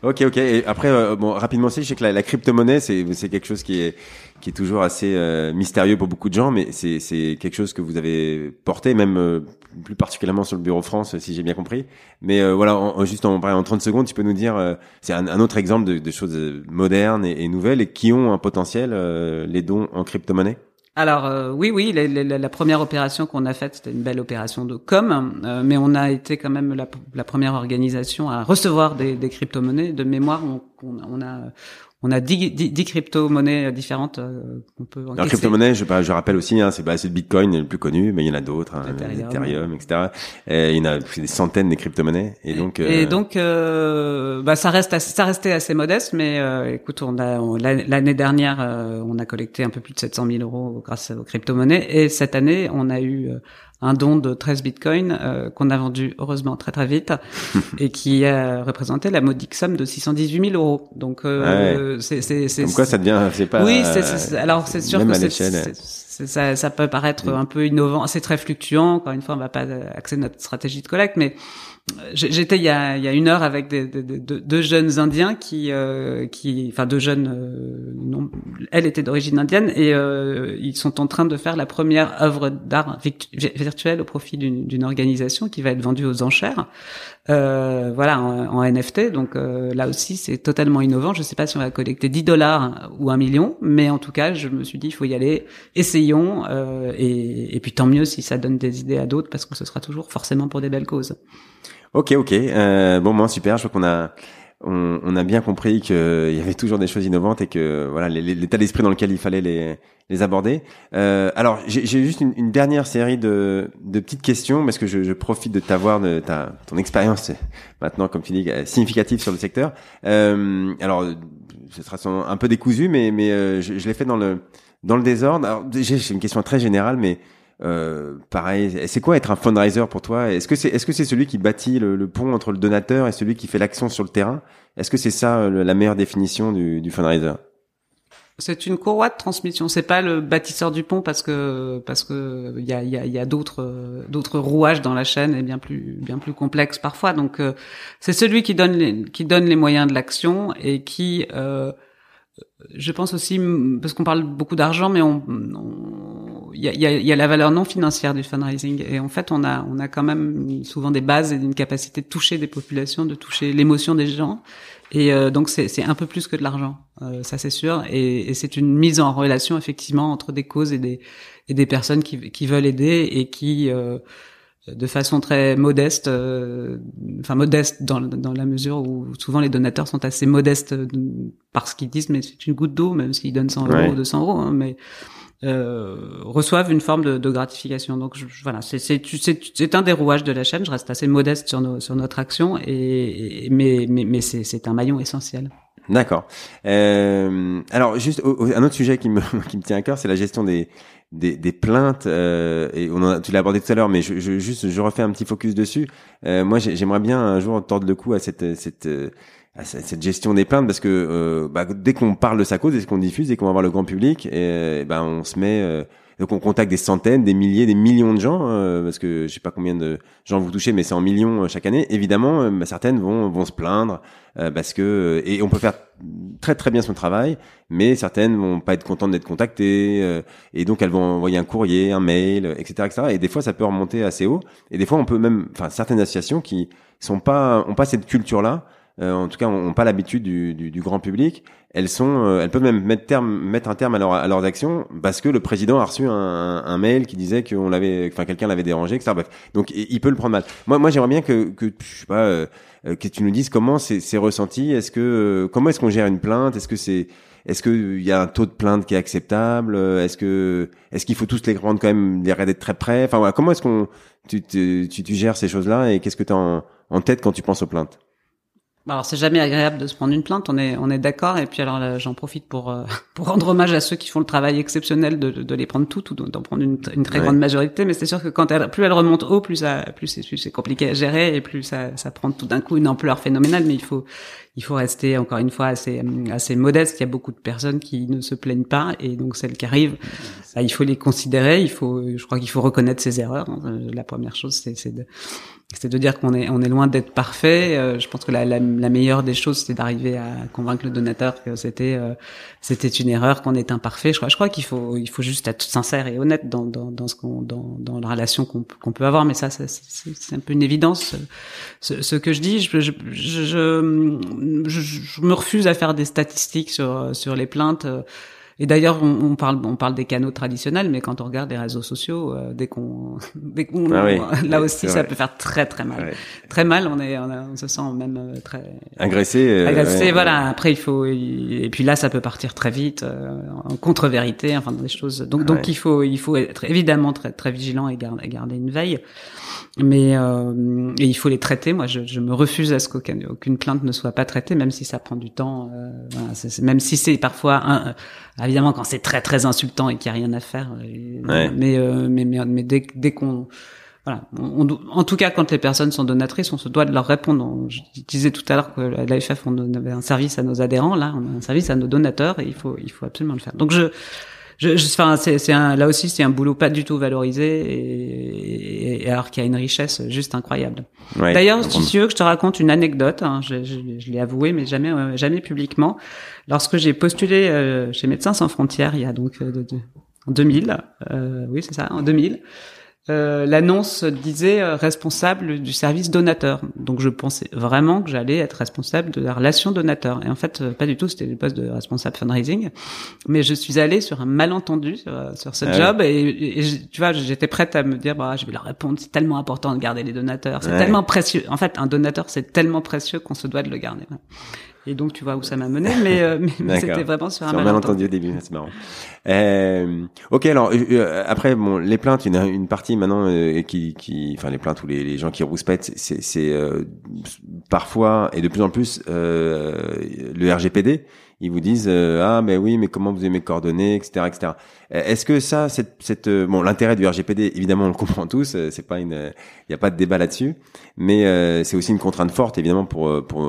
Ok, ok. Et après, euh, bon, rapidement aussi, je sais que la, la crypto-monnaie, c'est, c'est quelque chose qui est, qui est toujours assez euh, mystérieux pour beaucoup de gens, mais c'est, c'est quelque chose que vous avez porté, même euh, plus particulièrement sur le Bureau France, si j'ai bien compris. Mais voilà, en, juste en, en 30 secondes, tu peux nous dire, c'est un, un, autre exemple de, de choses modernes et, et, nouvelles et qui ont un potentiel, les dons en crypto-monnaie? Alors euh, oui, oui, la, la, la première opération qu'on a faite, c'était une belle opération de com, euh, mais on a été quand même la, la première organisation à recevoir des, des crypto-monnaies. De mémoire, on, on, a on a 10, 10, crypto-monnaies différentes euh, qu'on peut encaisser. crypto-monnaie, je, je rappelle aussi, hein, c'est bah, le Bitcoin le plus connu, mais il y en a d'autres, hein, Ethereum, etc. Et il y en a des centaines de crypto-monnaies. Et donc, euh... et donc, euh, bah, ça reste, assez, ça restait assez modeste, mais euh, écoute, on a l'année dernière, euh, on a collecté un peu plus de 700 000 euros grâce aux crypto-monnaies, et cette année, on a eu un don de 13 bitcoins euh, qu'on a vendu heureusement très très vite et qui a représenté la modique somme de 618 000 euros. Donc euh, c'est c'est c'est comme quoi ça devient c'est pas oui c'est alors c'est sûr que c'est ça, ça peut paraître un peu innovant, c'est très fluctuant. Encore une fois, on va pas axer notre stratégie de collecte, mais J'étais il y a, il y a une heure avec des, des, deux jeunes Indiens qui, euh, qui, enfin deux jeunes, euh, elle était d'origine indienne et euh, ils sont en train de faire la première œuvre d'art virtuelle au profit d'une organisation qui va être vendue aux enchères, euh, voilà, en, NFT. Donc euh, là aussi, c'est totalement innovant. Je sais pas si on va collecter 10 dollars ou un million, mais en tout cas, je me suis dit, il faut y aller, essayons, et, et puis tant mieux si ça donne des idées à d'autres parce que ce sera toujours forcément pour des belles causes. Ok, ok. Euh, bon, moi super. Je crois qu'on a on, on, a bien compris qu'il y avait toujours des choses innovantes et que voilà l'état d'esprit dans lequel il fallait les, les aborder. Euh, alors j'ai juste une, une, dernière série de, de petites questions parce que je, je profite de t'avoir de ta ton expérience maintenant comme tu dis significative sur le secteur. Euh, alors ce sera un peu décousu mais mais euh, je, je l'ai fait dans le dans le désordre. Alors j'ai une question très générale mais euh, pareil, c'est quoi être un fundraiser pour toi? Est-ce que c'est est-ce que c'est celui qui bâtit le, pont entre le donateur et celui qui fait l'action sur le terrain? Est-ce que c'est ça euh, la meilleure définition du, du fundraiser? C'est une courroie de transmission. C'est pas le bâtisseur du pont parce que parce que il y a y a, y a d'autres d'autres rouages dans la chaîne et bien plus bien plus complexes parfois. Donc euh, c'est celui qui donne les, qui donne les moyens de l'action et qui euh, je pense aussi parce qu'on parle beaucoup d'argent, mais on, on y a, y, a, y a, la valeur non financière du fundraising. Et en fait on a on a quand même souvent des bases et une capacité de toucher des populations, de toucher l'émotion des gens. Et euh, donc c'est un peu plus que de l'argent, euh, ça c'est sûr. Et, et c'est une mise en relation effectivement entre des causes et des et des personnes qui qui veulent aider et qui euh, de façon très modeste, enfin modeste dans, dans la mesure où souvent les donateurs sont assez modestes parce qu'ils disent mais c'est une goutte d'eau même s'ils donnent 100 euros ou 200 euros, hein, mais euh, reçoivent une forme de, de gratification. Donc je, voilà, c'est un des rouages de la chaîne. Je reste assez modeste sur nos, sur notre action, et, mais mais, mais c'est un maillon essentiel. D'accord. Euh, alors juste un autre sujet qui me qui me tient à cœur, c'est la gestion des des, des plaintes euh, et on a, tu l'as abordé tout à l'heure, mais je, je, juste je refais un petit focus dessus. Euh, moi, j'aimerais bien un jour tordre le cou à cette cette à cette gestion des plaintes parce que euh, bah, dès qu'on parle de sa cause, dès qu'on diffuse, dès qu'on va voir le grand public, et, ben on se met euh, donc on contacte des centaines, des milliers, des millions de gens euh, parce que je sais pas combien de gens vous touchez, mais c'est en millions chaque année. Évidemment, bah, certaines vont vont se plaindre parce que et on peut faire très très bien son travail, mais certaines vont pas être contentes d'être contactées et donc elles vont envoyer un courrier, un mail, etc., etc. Et des fois ça peut remonter assez haut. Et des fois on peut même, enfin certaines associations qui sont pas ont pas cette culture là euh, en tout cas, n'ont pas l'habitude du, du, du, grand public. Elles sont, euh, elles peuvent même mettre terme, mettre un terme à, leur, à leurs actions parce que le président a reçu un, un mail qui disait qu'on l'avait, enfin quelqu'un l'avait dérangé, etc. Bref, donc il peut le prendre mal. Moi, moi, j'aimerais bien que, que je sais pas, euh, que tu nous dises comment c'est ressenti. Est-ce que, comment est-ce qu'on gère une plainte? Est-ce que c'est est-ce qu'il y a un taux de plainte qui est acceptable? Est-ce que est-ce qu'il faut tous les rendre quand même les regarder de très près? Enfin voilà, comment est-ce qu'on tu, tu, tu, gères ces choses-là et qu'est-ce que tu as en tête quand tu penses aux plaintes? Alors c'est jamais agréable de se prendre une plainte, on est on est d'accord. Et puis alors j'en profite pour euh, pour rendre hommage à ceux qui font le travail exceptionnel de, de les prendre toutes ou d'en prendre une, une très grande majorité. Mais c'est sûr que quand elle, plus elle remonte haut, plus ça plus c'est compliqué à gérer et plus ça ça prend tout d'un coup une ampleur phénoménale. Mais il faut il faut rester encore une fois assez assez modeste. Il y a beaucoup de personnes qui ne se plaignent pas et donc celles qui arrivent, bah, il faut les considérer. Il faut, je crois qu'il faut reconnaître ses erreurs. Hein. La première chose, c'est de c'est de dire qu'on est on est loin d'être parfait. Euh, je pense que la, la, la meilleure des choses, c'est d'arriver à convaincre le donateur que c'était euh, c'était une erreur, qu'on est imparfait. Je crois je crois qu'il faut il faut juste être sincère et honnête dans dans, dans ce qu'on dans, dans la relation qu'on peut avoir. Mais ça, c'est un peu une évidence. Ce, ce que je dis, je, je je, me refuse à faire des statistiques sur sur les plaintes. Et d'ailleurs, on, on, parle, on parle des canaux traditionnels, mais quand on regarde les réseaux sociaux, euh, dès qu'on, dès qu'on, ah là aussi, ça peut faire très très mal, très mal. On est, on, se sent même euh, très agressé. Euh, agressé, voilà. Après, il faut, et puis là, ça peut partir très vite en contre-vérité, enfin des choses. Donc, donc il faut, il faut être évidemment très très vigilant et garder, garder une veille mais euh, et il faut les traiter. Moi, je, je me refuse à ce qu'aucune aucune plainte ne soit pas traitée, même si ça prend du temps. Euh, voilà, même si c'est parfois, un, évidemment, quand c'est très très insultant et qu'il n'y a rien à faire. Euh, mais, euh, mais, mais mais dès, dès qu'on voilà. On, en tout cas, quand les personnes sont donatrices, on se doit de leur répondre. Je disais tout à l'heure que l'AFF, on avait un service à nos adhérents. Là, on a un service à nos donateurs et il faut, il faut absolument le faire. Donc, je, je, enfin, c'est, un, là aussi, c'est un boulot pas du tout valorisé et, et alors qu'il y a une richesse juste incroyable. D'ailleurs, si tu veux que je te raconte une anecdote, hein, je, je, je l'ai avoué, mais jamais, euh, jamais publiquement. Lorsque j'ai postulé euh, chez Médecins sans frontières, il y a donc euh, de, en 2000, euh, oui, c'est ça, en 2000. Euh, l'annonce disait euh, responsable du service donateur. Donc je pensais vraiment que j'allais être responsable de la relation donateur. Et en fait, euh, pas du tout, c'était le poste de responsable fundraising. Mais je suis allée sur un malentendu sur, ce job et, tu vois, j'étais prête à me dire, bah, je vais leur répondre, c'est tellement important de garder les donateurs, c'est tellement précieux. En fait, un donateur, c'est tellement précieux qu'on se doit de le garder. Et donc, tu vois où ça m'a mené, mais, euh, mais c'était vraiment sur un malentendu. malentendu au début, c'est marrant. Euh, ok, alors euh, euh, après, bon, les plaintes, une, une partie maintenant qui, qui, enfin les plaintes ou les, les gens qui rouspètent, c'est, c'est parfois et de plus en plus le RGPD ils vous disent euh, ah mais oui mais comment vous avez mes coordonnées etc etc euh, est-ce que ça cette, cette euh, bon l'intérêt du RGPD évidemment on le comprend tous c'est pas une il y a pas de débat là-dessus mais c'est aussi une contrainte forte évidemment pour pour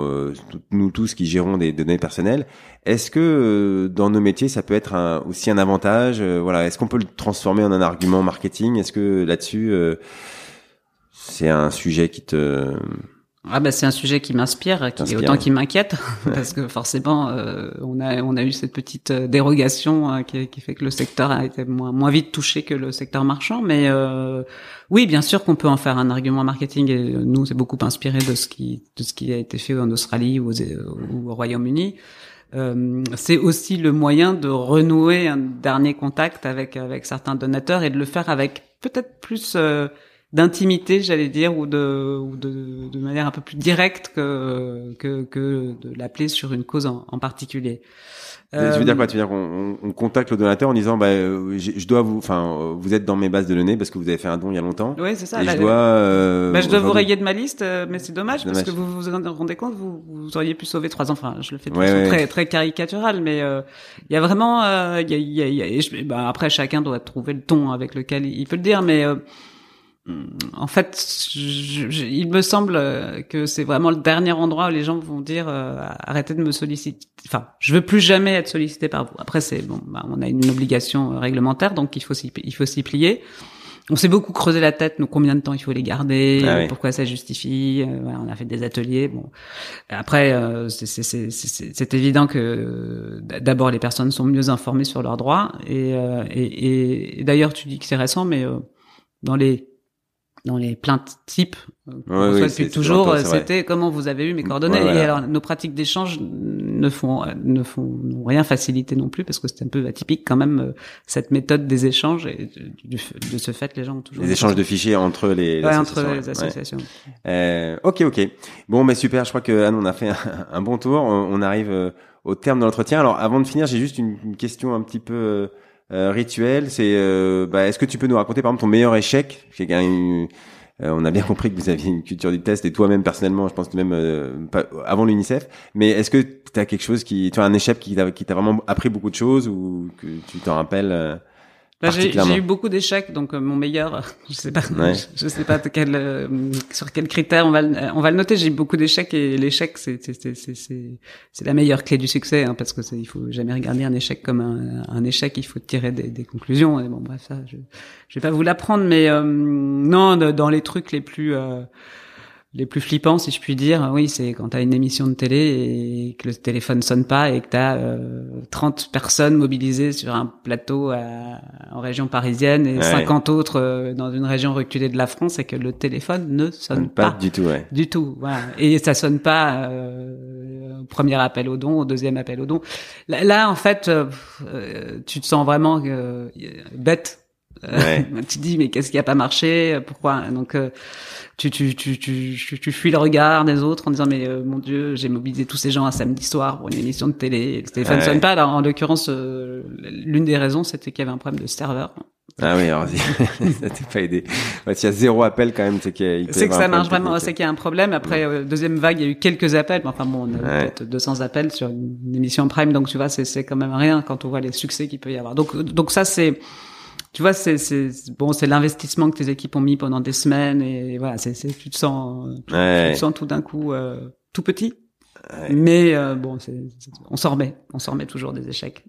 nous tous qui gérons des données personnelles. Est-ce que dans nos métiers ça peut être aussi un avantage voilà est-ce qu'on peut le transformer en un argument marketing? Est-ce que là-dessus c'est un sujet qui te ah bah c'est un sujet qui m'inspire, qui autant qui m'inquiète, parce que forcément euh, on a on a eu cette petite euh, dérogation euh, qui, qui, fait que le secteur a été moins moins vite touché que le secteur marchand, mais euh, oui bien sûr qu'on peut en faire un argument marketing et nous c'est beaucoup inspiré de ce qui de ce qui a été fait en Australie ou, ou au Royaume-Uni. c'est aussi le moyen de renouer un dernier contact avec avec certains donateurs et de le faire avec peut-être plus d'intimité, j'allais dire, ou de, ou de, de manière un peu plus directe que que, que de l'appeler sur une cause en, en particulier. Euh, tu veux dire quoi? Tu veux dire qu'on on contacte le donateur en disant bah euh, je dois vous enfin euh, vous êtes dans mes bases de données parce que vous avez fait un don il y a longtemps. Oui, c'est ça. Et je dois euh, bah, je dois vous rayer de ma liste mais c'est dommage, parce que vous vous rendez compte vous, vous auriez pu sauver trois enfants. Je le fais de façon très très caricatural mais il y a vraiment il y a, y a, y a bah, après chacun doit trouver le ton avec lequel il peut le dire mais en fait, je, il me semble que c'est vraiment le dernier endroit où les gens vont dire euh, arrêtez de me solliciter. Enfin, je veux plus jamais être sollicité par vous. Après, c'est bon, bah, on a une obligation réglementaire, donc il faut s'y, il faut s'y plier. On s'est beaucoup creusé la tête, nous combien de temps il faut les garder, ah pourquoi ça justifie. Euh, on a fait des ateliers. Bon, après, euh, c'est évident que d'abord les personnes sont mieux informées sur leurs droits et, et, et d'ailleurs tu dis que c'est récent, mais dans les dans les plaintes types euh, ouais, depuis toujours c'était comment vous avez eu mes coordonnées. et alors nos pratiques d'échange ne font ne font rien faciliter non plus parce que c'est un peu atypique quand même euh, cette méthode des échanges et de, de ce fait les gens ont toujours les échanges de fichiers entre les, ouais, associations, entre les associations. Euh, ok ok. Bon mais super je crois que Anne on a fait un, bon tour. On, arrive euh, au terme de l'entretien. Alors avant de finir j'ai juste une, une, question un petit peu euh, rituel, c'est euh, bah, est-ce que tu peux nous raconter par exemple ton meilleur échec? Euh, on a bien compris que vous aviez une culture du test et toi-même personnellement, je pense même pas, avant l'UNICEF. Mais est-ce que tu as quelque chose qui, tu as un échec qui t'a vraiment appris beaucoup de choses ou que tu t'en rappelles bah, j'ai eu beaucoup d'échecs, donc euh, mon meilleur, je sais pas, je, sais pas quel, euh, sur quel critère on va le, on va le noter. J'ai eu beaucoup d'échecs et l'échec c'est c'est c'est c'est la meilleure clé du succès, hein, parce que il faut jamais regarder un échec comme un, un échec. Il faut tirer des, des, conclusions. Et bon bref, ça, je, je vais pas vous l'apprendre, mais euh, non, dans les trucs les plus les plus flippants, si je puis dire, oui, c'est quand tu as une émission de télé et que le téléphone sonne pas et que tu as euh, 30 personnes mobilisées sur un plateau en région parisienne et 50 autres euh, dans une région reculée de la France et que le téléphone ne sonne pas, pas. du tout, ouais. Du tout, voilà. Et ça sonne pas euh, au premier appel au don, au deuxième appel au don. Là, en fait, euh, tu te sens vraiment bête. Ouais. tu dis mais qu'est-ce qui a pas marché Pourquoi? Donc tu, tu, tu, tu, tu, fuis le regard des autres en disant mais euh, mon Dieu, j'ai mobilisé tous ces gens un samedi soir pour une émission de télé. Le téléphone sonne pas. Alors en l'occurrence, euh, l'une des raisons c'était qu'il y avait un problème de serveur. Ah oui, alors ça t'a pas aidé. S'il y a zéro appel quand même, c'est qu'il C'est que ça marche vraiment, c'est qu'il y a un problème. Après euh, deuxième vague, il y a eu quelques appels, mais enfin bon, on a peut-être 200 appels sur une émission prime, donc tu vois, c'est c'est quand même rien quand on voit les succès qu'il peut y avoir. Donc donc ça c'est tu vois, c'est c'est bon, c'est l'investissement que tes équipes ont mis pendant des semaines et voilà, c'est c'est tu te sens tu, te sens tout d'un coup euh, tout petit. Mais euh, bon, c'est on s'en remet, on s'en remet toujours des échecs.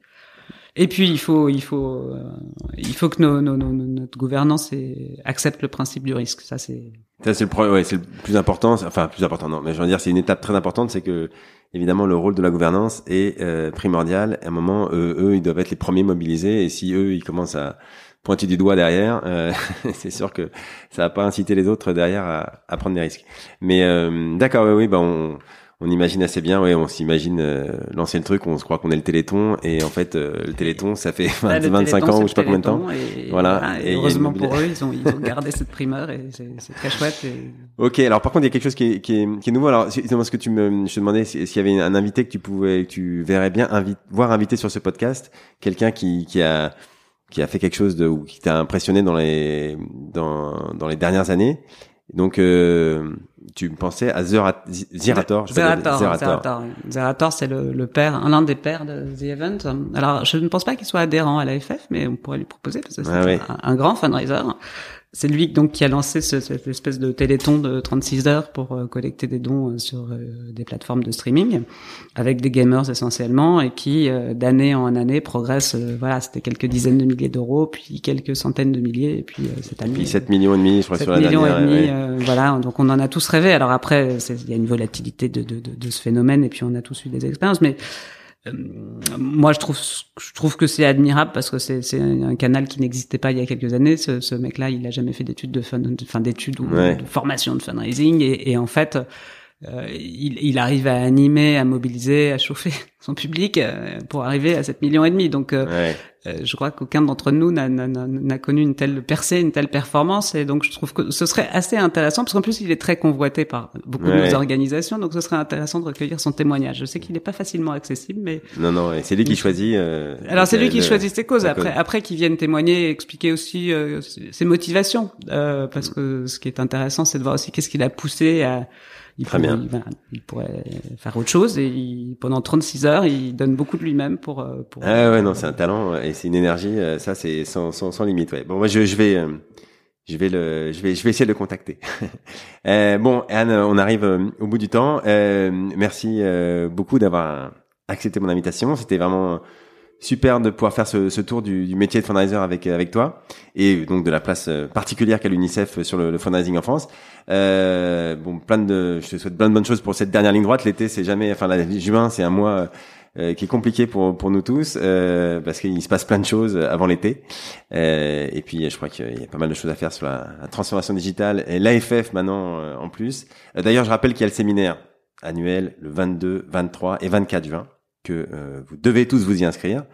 Et puis il faut il faut euh, il faut que nos, nos, nos, notre gouvernance accepte le principe du risque. Ça c'est ça c'est le ouais, c'est le plus important. Enfin plus important non, mais je veux dire c'est une étape très importante, c'est que évidemment le rôle de la gouvernance est primordial. À un moment, eux, ils doivent être les premiers mobilisés et si eux ils commencent à pointer du doigt derrière, euh, c'est sûr que ça va pas inciter les autres derrière à, à prendre des risques. Mais euh, d'accord, oui, oui, bah on, on imagine assez bien, ouais, on s'imagine euh, lancer le truc, on se croit qu'on est le Téléthon, et en fait, le Téléthon, ça fait 20, 25 ans ou je sais pas combien de temps. Et, voilà. et heureusement pour eux, ils ont, ils ont gardé cette primeur et c'est très chouette. Et... Ok, alors par contre, il y a quelque chose qui est, qui est, qui est nouveau. Alors, ce que tu me, je te demandais s'il y avait un invité que tu pouvais, que tu verrais bien invite, voir inviter sur ce podcast, quelqu'un qui, qui a qui a fait quelque chose de ou qui t'a impressionné dans les dans dans les dernières années. Donc euh, tu pensais à Zerator, Zerator, Zerator, Zerator, c'est le, le père, l'un des pères de The Event. Alors, je ne pense pas qu'il soit adhérent à l'AFF, mais on pourrait lui proposer parce que c'est ah un, un, grand fundraiser c'est lui donc qui a lancé ce, cette espèce de téléthon de 36 heures pour euh, collecter des dons euh, sur euh, des plateformes de streaming avec des gamers essentiellement et qui d'année en année progresse voilà c'était quelques dizaines de milliers d'euros puis quelques centaines de milliers et puis cette année puis 7 millions et demi je crois sur la millions et demi voilà donc on en a tous rêvé. Alors après il y a une volatilité de, de, de, de, ce phénomène et puis on a tous eu des expériences mais moi, je trouve, je trouve que c'est admirable parce que c'est, c'est un canal qui n'existait pas il y a quelques années. Ce, ce mec-là, il a jamais fait d'études de fin, d'études ou de formation de fundraising. Et, et en fait, euh, il, il, arrive à animer, à mobiliser, à chauffer son public euh, pour arriver à 7 millions et demi. Donc, euh, je crois qu'aucun d'entre nous n'a connu une telle percée, une telle performance. Et donc, je trouve que ce serait assez intéressant, parce qu'en plus, il est très convoité par beaucoup de nos organisations. Donc, ce serait intéressant de recueillir son témoignage. Je sais qu'il n'est pas facilement accessible, mais non, non, c'est lui qui choisit. Alors, c'est lui qui choisit ses causes. Après, après, qu'il vienne témoigner, et expliquer aussi ses motivations, parce que ce qui est intéressant, c'est de voir aussi qu'est-ce qui l'a poussé à il, Très bien. Il, pourrait faire autre chose et pendant 36 heures, il donne beaucoup de lui-même pour. Euh, pour ah ouais, non, c'est un talent et c'est une énergie. Euh, ça, c'est sans, sans, sans, limite. Ouais. Bon, moi, je, je vais. Euh, je vais le, je vais, je vais essayer de le contacter. euh, bon, Anne, on arrive au bout du temps. Euh, merci beaucoup d'avoir accepté mon invitation. C'était vraiment super de pouvoir faire ce, ce tour du, du, métier de fundraiser avec avec toi et donc de la place euh, particulière qu'a l'UNICEF sur le, le, fundraising en France. Euh, bon, plein de, je te souhaite plein de bonnes choses pour cette dernière ligne droite. L'été, c'est jamais, enfin, la, juin, c'est un mois euh, qui est compliqué pour pour nous tous euh, parce qu'il se passe plein de choses avant l'été. Euh, et puis, je crois qu'il y a pas mal de choses à faire sur la, la transformation digitale et l'AFF maintenant en plus. D'ailleurs, je rappelle qu'il y a le séminaire annuel le 22, 23 et 24 juin que euh, vous devez tous vous y inscrire.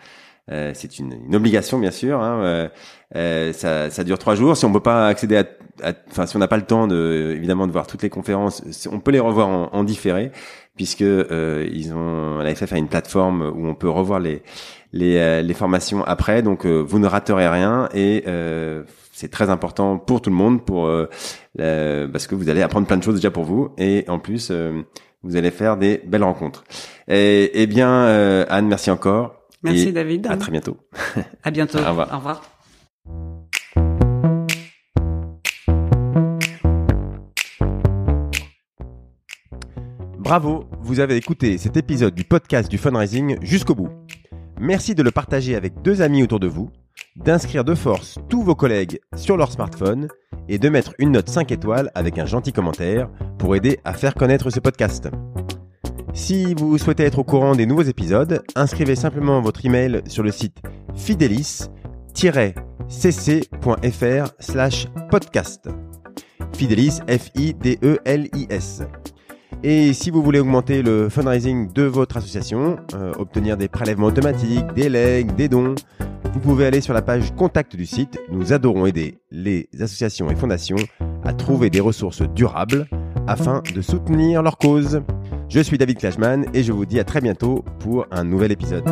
Euh, c'est une, une, obligation bien sûr. Hein, euh, euh ça, ça, dure trois jours. Si on peut pas accéder à, enfin si on n'a pas le temps de évidemment de voir toutes les conférences, on peut les revoir en, en différé puisque euh, ils ont l'AFF a une plateforme où on peut revoir les les, euh, les formations après. Donc vous ne raterez rien et c'est très important pour tout le monde pour parce que vous allez apprendre plein de choses déjà pour vous et en plus vous allez faire des belles rencontres. Et, eh bien, euh, Anne, merci encore. Merci David. À très bientôt. À bientôt. Au revoir. Au revoir. Bravo, vous avez écouté cet épisode du podcast du fundraising jusqu'au bout. Merci de le partager avec deux amis autour de vous, d'inscrire de force tous vos collègues sur leur smartphone et de mettre une note 5 étoiles avec un gentil commentaire pour aider à faire connaître ce podcast. Si vous souhaitez être au courant des nouveaux épisodes, inscrivez simplement votre email sur le site fidelis-cc.fr slash podcast. Fidelis, F-I-D-E-L-I-S. Et si vous voulez augmenter le fundraising de votre association, euh, obtenir des prélèvements automatiques, des legs, des dons, vous pouvez aller sur la page contact du site. Nous adorons aider les associations et fondations à trouver des ressources durables afin de soutenir leur cause. Je suis David Klashman et je vous dis à très bientôt pour un nouvel épisode.